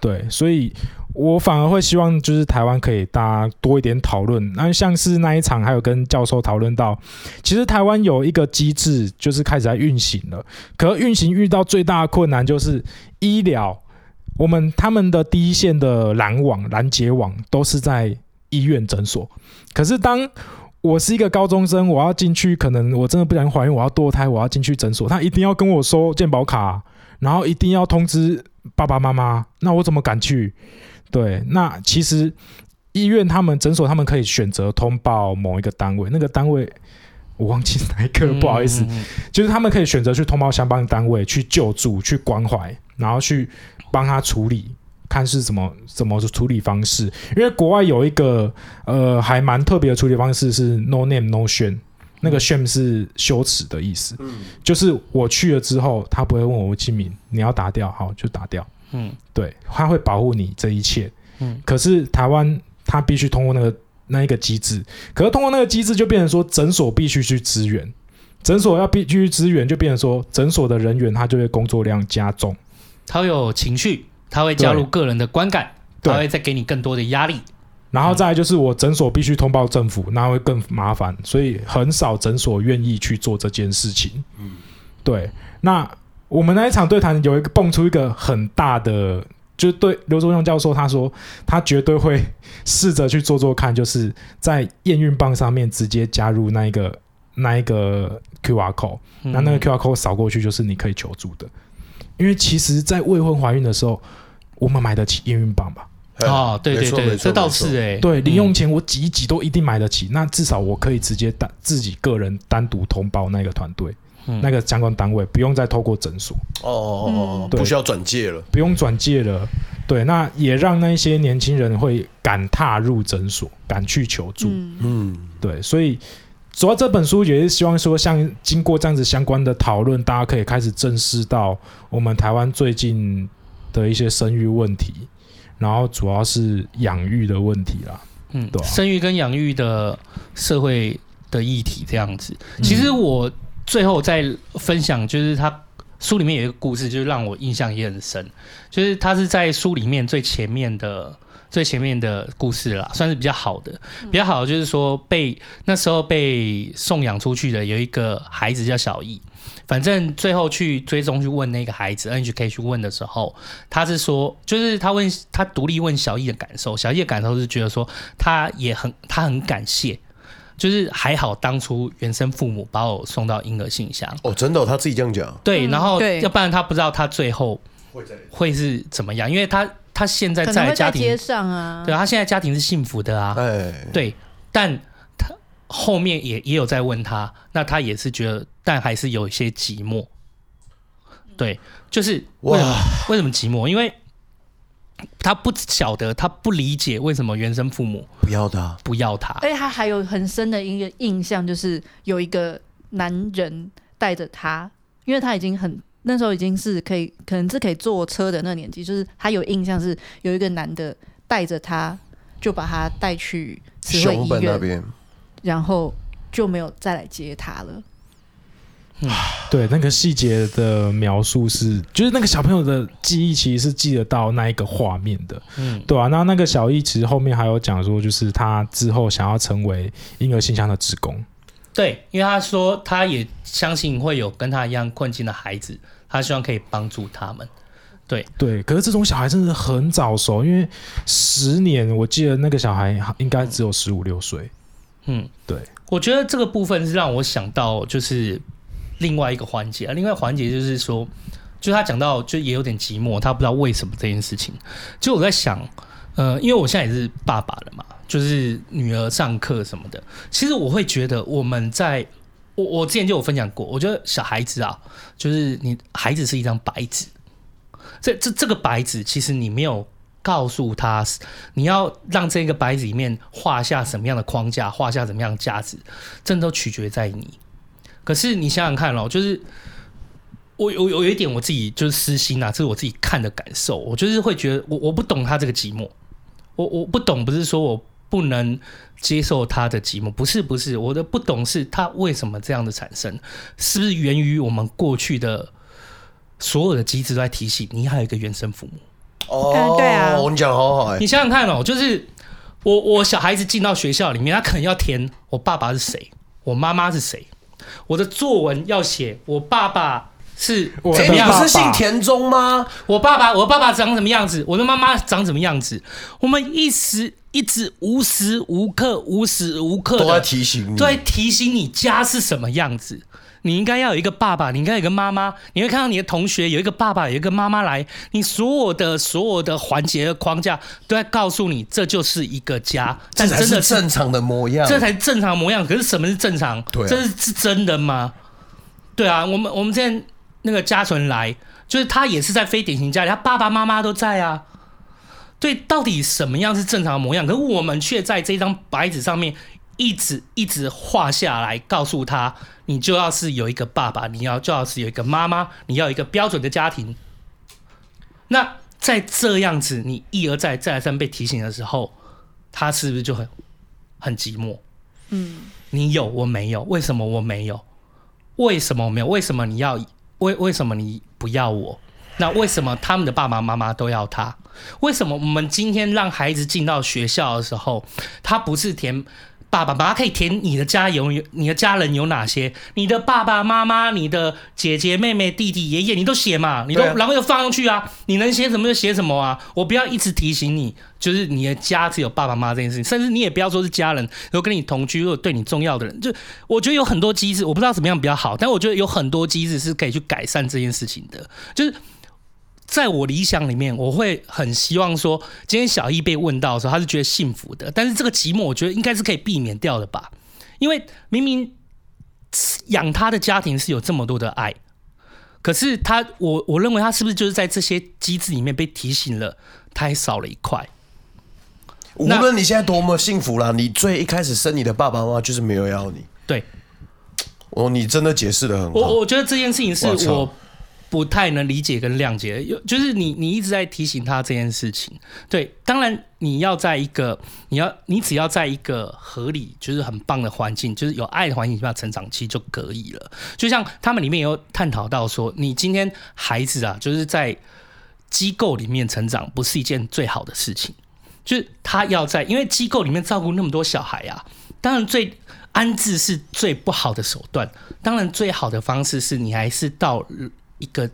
对，所以我反而会希望，就是台湾可以大家多一点讨论。那像是那一场，还有跟教授讨论到，其实台湾有一个机制，就是开始在运行了。可运行遇到最大的困难就是医疗，我们他们的第一线的拦网、拦截网都是在医院诊所。可是当我是一个高中生，我要进去，可能我真的不想怀孕，我要堕胎，我要进去诊所，他一定要跟我收健保卡，然后一定要通知。爸爸妈妈，那我怎么敢去？对，那其实医院他们诊所他们可以选择通报某一个单位，那个单位我忘记哪一个，不好意思，就是他们可以选择去通报相关的单位去救助、去关怀，然后去帮他处理，看是怎么怎么处理方式。因为国外有一个呃还蛮特别的处理方式是 No Name No Shame。那个 shame 是羞耻的意思，嗯，就是我去了之后，他不会问我姓名，你要打掉，好就打掉，嗯，对，他会保护你这一切，嗯，可是台湾他必须通过那个那一个机制，可是通过那个机制就变成说诊所必须去支援，诊所要必须支援，就变成说诊所的人员他就会工作量加重，他会有情绪，他会加入个人的观感，他会再给你更多的压力。然后再来就是我诊所必须通报政府，那会更麻烦，所以很少诊所愿意去做这件事情。嗯，对。那我们那一场对谈有一个蹦出一个很大的，就对刘忠勇教授他说，他绝对会试着去做做看，就是在验孕棒上面直接加入那一个那一个 QR code，那那个 QR code 扫过去就是你可以求助的。因为其实，在未婚怀孕的时候，我们买得起验孕棒吧？哦，对对对，这倒是哎，对，零用钱我挤一挤都一定买得起，嗯、那至少我可以直接单自己个人单独通报那个团队，嗯、那个相关单位，不用再透过诊所。哦哦哦，哦不需要转介了，不用转介了。对，那也让那些年轻人会敢踏入诊所，敢去求助。嗯，对，所以主要这本书也是希望说，像经过这样子相关的讨论，大家可以开始正视到我们台湾最近的一些生育问题。然后主要是养育的问题啦，嗯，对、啊，生育跟养育的社会的议题这样子。其实我最后再分享，就是他书里面有一个故事，就是让我印象也很深，就是他是在书里面最前面的最前面的故事啦，算是比较好的，比较好的就是说被那时候被送养出去的有一个孩子叫小易。反正最后去追踪去问那个孩子，NHK 去问的时候，他是说，就是他问他独立问小易的感受，小易的感受是觉得说，他也很他很感谢，就是还好当初原生父母把我送到婴儿信箱。哦，真的、哦，他自己这样讲。对，然后要不然他不知道他最后会是怎么样，因为他他现在在家庭上啊，对，他现在家庭是幸福的啊，哎，对，但他。后面也也有在问他，那他也是觉得，但还是有一些寂寞。对，就是为什么哇为什么寂寞？因为他不晓得，他不理解为什么原生父母不要他，不要他。而且他还有很深的一个印象，就是有一个男人带着他，因为他已经很那时候已经是可以，可能是可以坐车的那个年纪，就是他有印象是有一个男的带着他，就把他带去慈惠医院。然后就没有再来接他了。嗯，对，那个细节的描述是，就是那个小朋友的记忆其实是记得到那一个画面的。嗯，对啊。那那个小易其实后面还有讲说，就是他之后想要成为婴儿信箱的职工。对，因为他说他也相信会有跟他一样困境的孩子，他希望可以帮助他们。对对，可是这种小孩真的很早熟，因为十年，我记得那个小孩应该只有十五六岁。嗯，对，我觉得这个部分是让我想到，就是另外一个环节啊。另外环节就是说，就他讲到，就也有点寂寞，他不知道为什么这件事情。就我在想，呃，因为我现在也是爸爸了嘛，就是女儿上课什么的。其实我会觉得，我们在我我之前就有分享过，我觉得小孩子啊，就是你孩子是一张白纸，这这这个白纸，其实你没有。告诉他，你要让这个白纸里面画下什么样的框架，画下什么样的价值，这都取决在你。可是你想想看哦，就是我我有一点我自己就是私心啊，这是我自己看的感受，我就是会觉得我我不懂他这个寂寞，我我不懂，不是说我不能接受他的寂寞，不是不是，我的不懂是他为什么这样的产生，是不是源于我们过去的所有的机制都在提醒你还有一个原生父母。哦、嗯，对啊，你讲得好好哎。你想想看哦，就是我我小孩子进到学校里面，他可能要填我爸爸是谁，我妈妈是谁，我的作文要写我爸爸是怎么样？你不是姓田中吗？我爸爸，我爸爸长什么样子？我的妈妈长什么样子？我们一时一直无时无刻、无时无刻都在提醒你，都在提醒你家是什么样子。你应该要有一个爸爸，你应该有一个妈妈。你会看到你的同学有一个爸爸，有一个妈妈来，你所有的所有的环节的框架都在告诉你，这就是一个家。这才是正常的模样，这才正常模样。可是什么是正常？对啊，这是是真的吗？对啊，我们我们之前那个家纯来，就是他也是在非典型家里，他爸爸妈妈都在啊。对，到底什么样是正常的模样？可是我们却在这张白纸上面。一直一直画下来，告诉他，你就要是有一个爸爸，你要就要是有一个妈妈，你要一个标准的家庭。那在这样子，你一而再、再而三被提醒的时候，他是不是就很很寂寞？嗯，你有我没有？为什么我没有？为什么我没有？为什么你要？为为什么你不要我？那为什么他们的爸爸妈妈都要他？为什么我们今天让孩子进到学校的时候，他不是填？爸爸妈妈可以填你的家有有你的家人有哪些？你的爸爸妈妈、你的姐姐、妹妹、弟弟、爷爷，你都写嘛？你都然后又放上去啊？你能写什么就写什么啊？我不要一直提醒你，就是你的家只有爸爸妈妈这件事情，甚至你也不要说是家人，如果跟你同居，如果对你重要的人，就我觉得有很多机制，我不知道怎么样比较好，但我觉得有很多机制是可以去改善这件事情的，就是。在我理想里面，我会很希望说，今天小易被问到的时候，他是觉得幸福的。但是这个寂寞，我觉得应该是可以避免掉的吧？因为明明养他的家庭是有这么多的爱，可是他，我我认为他是不是就是在这些机制里面被提醒了，他还少了一块。无论你现在多么幸福啦，你最一开始生你的爸爸妈妈就是没有要你。对，哦，你真的解释的很好。我我觉得这件事情是我。不太能理解跟谅解，有就是你你一直在提醒他这件事情。对，当然你要在一个你要你只要在一个合理就是很棒的环境，就是有爱的环境下成长期就可以了。就像他们里面有探讨到说，你今天孩子啊，就是在机构里面成长不是一件最好的事情，就是他要在因为机构里面照顾那么多小孩啊，当然最安置是最不好的手段，当然最好的方式是你还是到。一个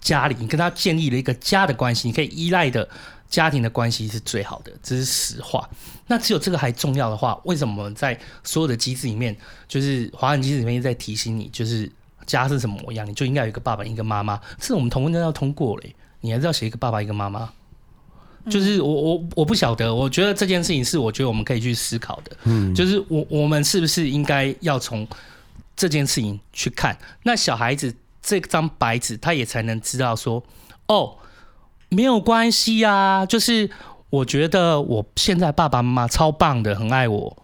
家里，你跟他建立了一个家的关系，你可以依赖的家庭的关系是最好的，这是实话。那只有这个还重要的话，为什么在所有的机制里面，就是华人机制里面一直在提醒你，就是家是什么模样，你就应该有一个爸爸，一个妈妈。是我们同婚证要通过嘞，你还是要写一个爸爸，一个妈妈。就是我我我不晓得，我觉得这件事情是我觉得我们可以去思考的。嗯，就是我我们是不是应该要从这件事情去看那小孩子。这张白纸，他也才能知道说，哦，没有关系啊，就是我觉得我现在爸爸妈妈超棒的，很爱我，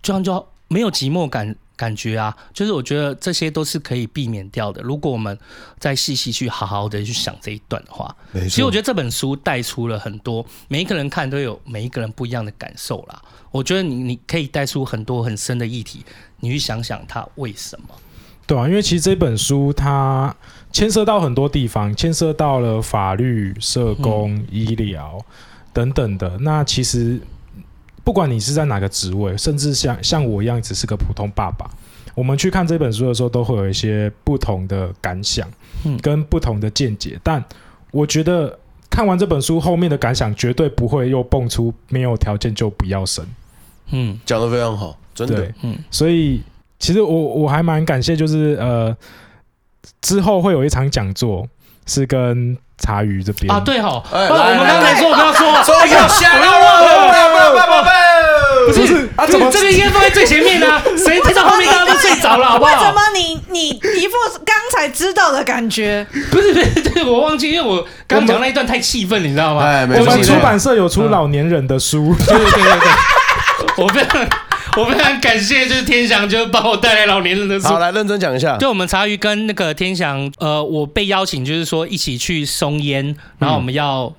这样就没有寂寞感感觉啊。就是我觉得这些都是可以避免掉的。如果我们再细细去好好的去想这一段的话，其实我觉得这本书带出了很多，每一个人看都有每一个人不一样的感受啦。我觉得你你可以带出很多很深的议题，你去想想他为什么。对啊，因为其实这本书它牵涉到很多地方，牵涉到了法律、社工、嗯、医疗等等的。那其实不管你是在哪个职位，甚至像像我一样只是个普通爸爸，我们去看这本书的时候，都会有一些不同的感想，跟不同的见解。嗯、但我觉得看完这本书后面的感想，绝对不会又蹦出没有条件就不要生。嗯，讲得非常好，真的。嗯，所以。其实我我还蛮感谢，就是呃，之后会有一场讲座是跟茶余这边啊，对哈，我们刚才说我们要说，说要下了，不是啊，怎么这个应该放在最前面呢？谁听到后面大家都睡着了，好不好？为什么你你一副刚才知道的感觉？不是不是，对我忘记，因为我刚讲那一段太气愤，你知道吗？哎我们出版社有出老年人的书，对对对对，我非常。我非常感谢，就是天翔，就是帮我带来老年人的书。好，来认真讲一下。对，我们茶余跟那个天翔，呃，我被邀请，就是说一起去松烟，然后我们要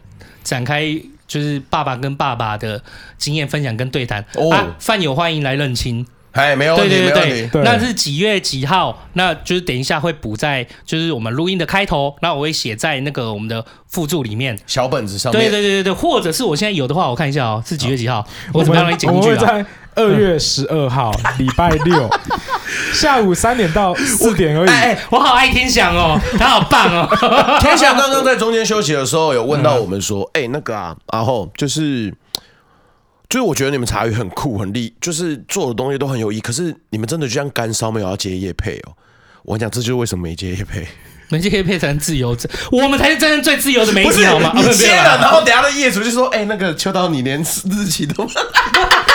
展开，就是爸爸跟爸爸的经验分享跟对谈。哦，饭友欢迎来认亲。哎，没有问题，对对对对，那是几月几号？那就是等一下会补在，就是我们录音的开头，那我会写在那个我们的附注里面小本子上面。对对对对对，或者是我现在有的话，我看一下哦，是几月几号？我怎么样来剪进去啊？二月十二号，礼、嗯、拜六 下午三点到四点而已。哎，我好爱天翔哦，他好棒哦。天翔刚刚在中间休息的时候，有问到我们说：“哎、嗯欸，那个啊，然后就是，就是我觉得你们茶语很酷，很厉，就是做的东西都很有意义。可是你们真的就像干烧没有要接叶配哦。我跟你讲，这就是为什么没接叶配。”媒体可以配成自由者，我们才是真正最自由的媒体，好吗？你接了，然后等下的业主就说：“哎、欸，那个秋刀，你连日期都……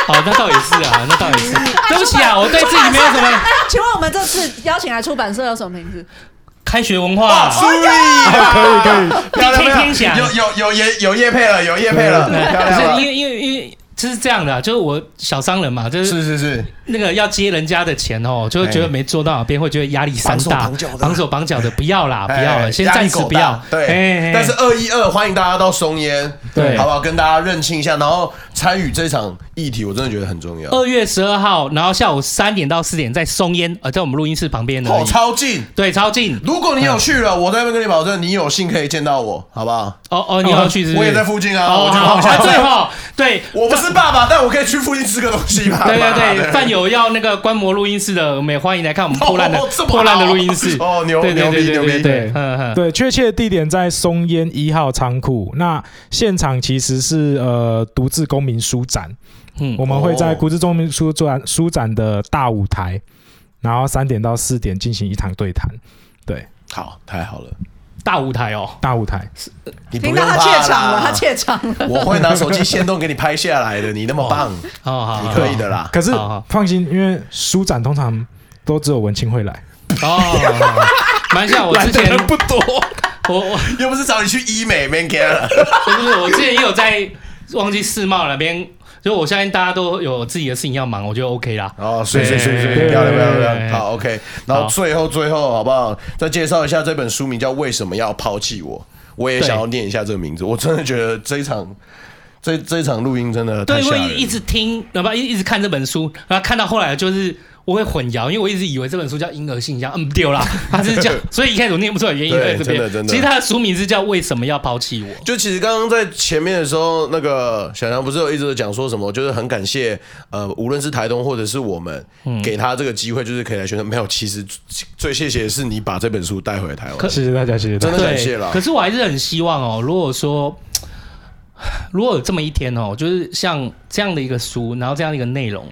好，那倒也是啊，那倒也是。对不起啊，我对自己没有什么。请问我们这次邀请来出版社有什么名字？开学文化，可以可以，漂亮天翔，有有有叶有叶配了，有叶配了，漂亮。因为因为因为。就是这样的、啊，就是我小商人嘛，就是是是是，那个要接人家的钱哦，就会觉得没做到哪边，会觉得压力山大，绑手绑脚的，不要啦，不要了，先暂时不要。对，但是二一二欢迎大家到松烟，对，好不好？跟大家认清一下，然后参与这场议题，我真的觉得很重要。二月十二号，然后下午三点到四点，在松烟，呃，在我们录音室旁边的，哦，超近，对，超近。如果你有去了，我在那边跟你保证，你有幸可以见到我，好不好？哦哦，你要去是？我也在附近啊，哦、我就放下。最后，对，我不是爸爸，但我可以去附近吃个东西吧。对对对，饭友要那个观摩录音室的，我们也欢迎来看我们破烂的、哦、破烂的录音室。哦，牛对对对对对对，对，对，确切的地点在松烟一号仓库。那现场其实是呃独自公民书展，嗯，我们会在独自公民书展书展的大舞台，然后三点到四点进行一场对谈。对，好，太好了。大舞台哦，大舞台，你不用怕，他怯场了，他怯场了。我会拿手机先动给你拍下来的，你那么棒，哦，你可以的啦。可是放心，因为书展通常都只有文青会来。哦，蛮像我之前不多，我我又不是找你去医美，没给了。不是，我之前也有在忘记世贸那边。就我相信大家都有自己的事情要忙，我觉得 OK 啦。哦，是是是是，漂亮漂亮，好 OK。然后最后最后好不好？再介绍一下这本书名叫《为什么要抛弃我》，我也想要念一下这个名字。我真的觉得这一场这这一场录音真的。对，因为一直听，然后一一直看这本书，然后看到后来就是。我会混淆，因为我一直以为这本书叫《婴儿信箱》，嗯，丢了，它是叫，所以一开始我念不出来原因在这边。真的真的。其实它的书名是叫《为什么要抛弃我》。就其实刚刚在前面的时候，那个小强不是有一直讲说什么，就是很感谢呃，无论是台东或者是我们，给他这个机会，就是可以来宣传。没有，其实最谢谢的是你把这本书带回台湾。谢谢大家，谢谢大家，真的感谢了。可是我还是很希望哦，如果说如果有这么一天哦，就是像这样的一个书，然后这样的一个内容。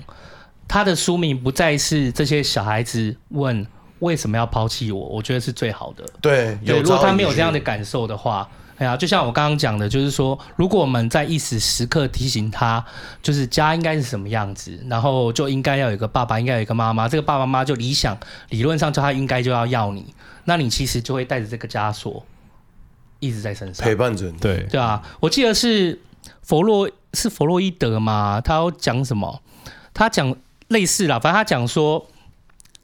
他的书名不再是这些小孩子问为什么要抛弃我，我觉得是最好的。对，对，如果他没有这样的感受的话，哎呀，就像我刚刚讲的，就是说，如果我们在一时时刻提醒他，就是家应该是什么样子，然后就应该要有一个爸爸，应该有一个妈妈，这个爸爸妈妈就理想理论上叫他应该就要要你，那你其实就会带着这个枷锁一直在身上陪伴着你。对，对啊，我记得是弗洛是弗洛伊德嘛，他要讲什么？他讲。类似啦，反正他讲说，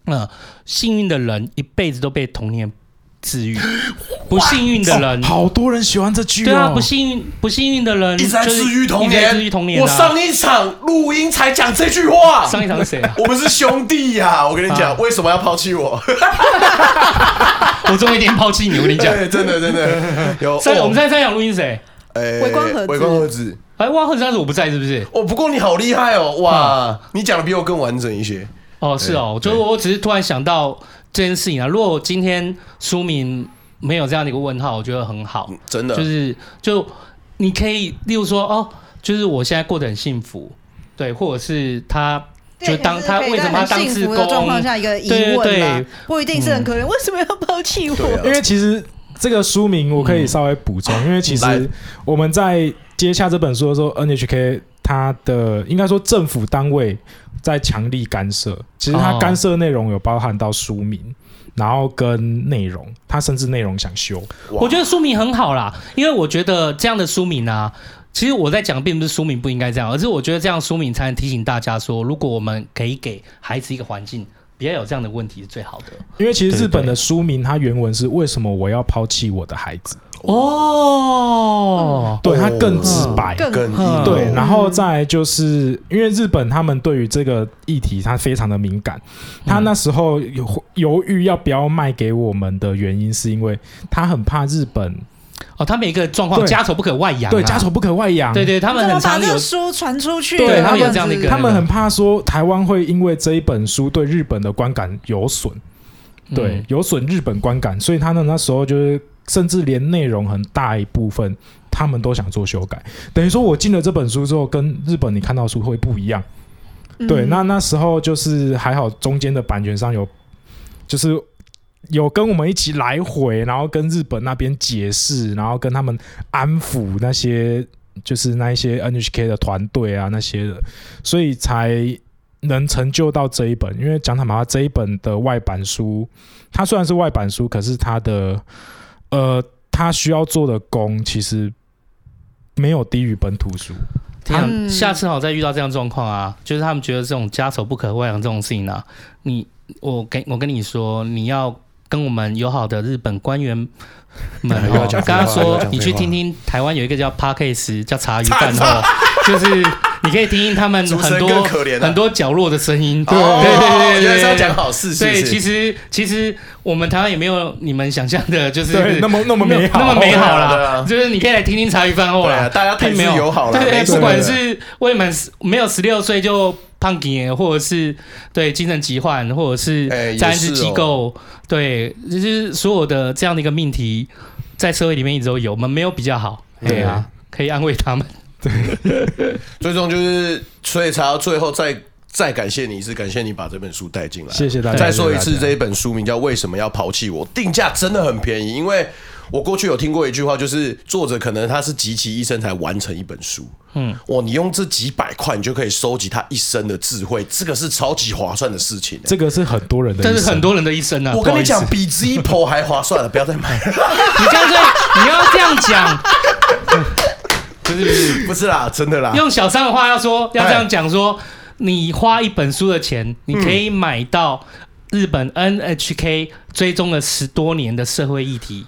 嗯、呃，幸运的人一辈子都被童年治愈，不幸运的人，好多人喜欢这句、哦。对啊，不幸运不幸运的人一直在治愈童年，治愈童年、啊。我上一场录音才讲这句话，上一场是谁啊？我们是兄弟呀、啊！我跟你讲，啊、为什么要抛弃我？我终于有一点抛弃你，我跟你讲，真的真的有。三，我们在三场录音是谁？哎，微光盒子，微光盒子。哎，哇，或者是我不在，是不是？哦，不过你好厉害哦，哇，嗯、你讲的比我更完整一些。哦，是哦，就我只是突然想到这件事情啊。如果今天书名没有这样的一个问号，我觉得很好，真的，就是就你可以，例如说，哦，就是我现在过得很幸福，对，或者是他，就当他为什么他当志工的状况下一个疑问对，对，不一定是很可怜，嗯、为什么要抛弃我？因为其实这个书名我可以稍微补充，嗯、因为其实我们在。接下这本书的时候，NHK 它的应该说政府单位在强力干涉，其实它干涉内容有包含到书名，哦、然后跟内容，它甚至内容想修。我觉得书名很好啦，因为我觉得这样的书名啊，其实我在讲并不是书名不应该这样，而是我觉得这样书名才能提醒大家说，如果我们可以给孩子一个环境，不要有这样的问题是最好的。因为其实日本的书名它原文是为什么我要抛弃我的孩子？哦，对，它更直白，更对，然后再就是因为日本他们对于这个议题，他非常的敏感，他那时候犹犹豫要不要卖给我们的原因，是因为他很怕日本哦，他每个状况家丑不可外扬，对，家丑不可外扬，对对，他们很常有书传出去，对，他们有这样的一个，他们很怕说台湾会因为这一本书对日本的观感有损，对，有损日本观感，所以他们那时候就是。甚至连内容很大一部分，他们都想做修改。等于说，我进了这本书之后，跟日本你看到书会不一样。嗯、对，那那时候就是还好，中间的版权上有，就是有跟我们一起来回，然后跟日本那边解释，然后跟他们安抚那些，就是那一些 NHK 的团队啊那些的，所以才能成就到这一本。因为讲坦白话，这一本的外版书，它虽然是外版书，可是它的。呃，他需要做的工其实没有低于本土书。他下次好再遇到这样状况啊，就是他们觉得这种家丑不可外扬这种事情啊，你我跟我跟你说，你要跟我们友好的日本官员们 刚刚说，你去听听台湾有一个叫 Podcast 叫茶余饭后，就是 你可以听听他们 很多很多角落的声音。对对对对对，是要讲好事。对，其实其实我们台湾也没有你们想象的，就是那么那么美好，那么美好啦。就是你可以来听听茶余饭后啦，大家并没有友好啦。对，不管是未满没有十六岁就胖给，或者是对精神疾患，或者是在安置机构，对，就是所有的这样的一个命题，在社会里面一直都有，我们没有比较好。对啊，可以安慰他们。对，最终就是，所以才要最后再再感谢你一次，感谢你把这本书带进来。谢谢大家。再说一次，这一本书名叫《为什么要抛弃我》，定价真的很便宜。因为我过去有听过一句话，就是作者可能他是极其一生才完成一本书。嗯，哇，你用这几百块，你就可以收集他一生的智慧，这个是超级划算的事情。这个是很多人的，这是很多人的一生啊！我跟你讲，比 Zippo 还划算了，不要再买了。你干脆你要这样讲。不是不是不是啦，真的啦。用小三的话要说，要这样讲说，你花一本书的钱，你可以买到日本 NHK 追踪了十多年的社会议题，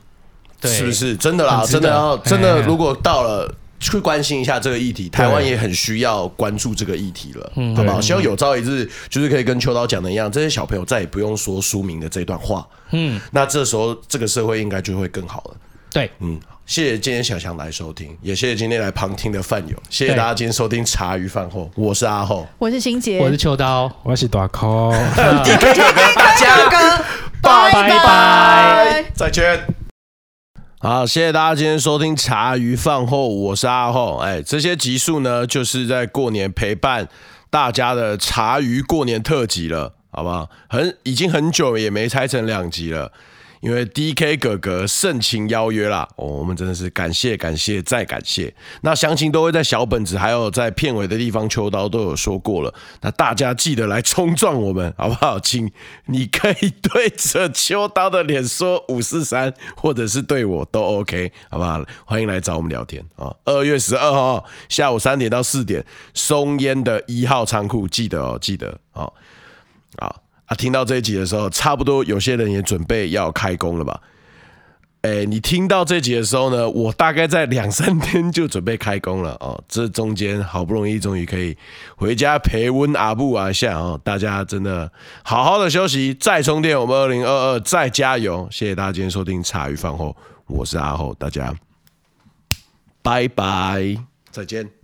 对，是不是真的啦？真的要真的，如果到了去关心一下这个议题，台湾也很需要关注这个议题了，好不好？希望有朝一日，就是可以跟秋刀讲的一样，这些小朋友再也不用说书名的这段话，嗯，那这时候这个社会应该就会更好了。对，嗯。谢谢今天小强来收听，也谢谢今天来旁听的饭友，谢谢大家今天收听茶余饭后，我是阿厚，我是欣洁，我是秋刀，我是大抠，大家 拜拜，再见。好，谢谢大家今天收听茶余饭后，我是阿厚。哎，这些集数呢，就是在过年陪伴大家的茶余过年特辑了，好不好？很已经很久也没拆成两集了。因为 DK 哥哥盛情邀约啦，哦，我们真的是感谢感谢再感谢。那详情都会在小本子，还有在片尾的地方，秋刀都有说过了。那大家记得来冲撞我们，好不好？请你可以对着秋刀的脸说五四三，或者是对我都 OK，好不好？欢迎来找我们聊天啊！二月十二号下午三点到四点，松烟的一号仓库，记得哦，记得哦，好。啊，听到这一集的时候，差不多有些人也准备要开工了吧？哎，你听到这集的时候呢，我大概在两三天就准备开工了哦。这中间好不容易终于可以回家陪温阿布啊一下哦，大家真的好好的休息，再充电。我们二零二二再加油！谢谢大家今天收听茶余饭后，我是阿厚，大家拜拜，再见。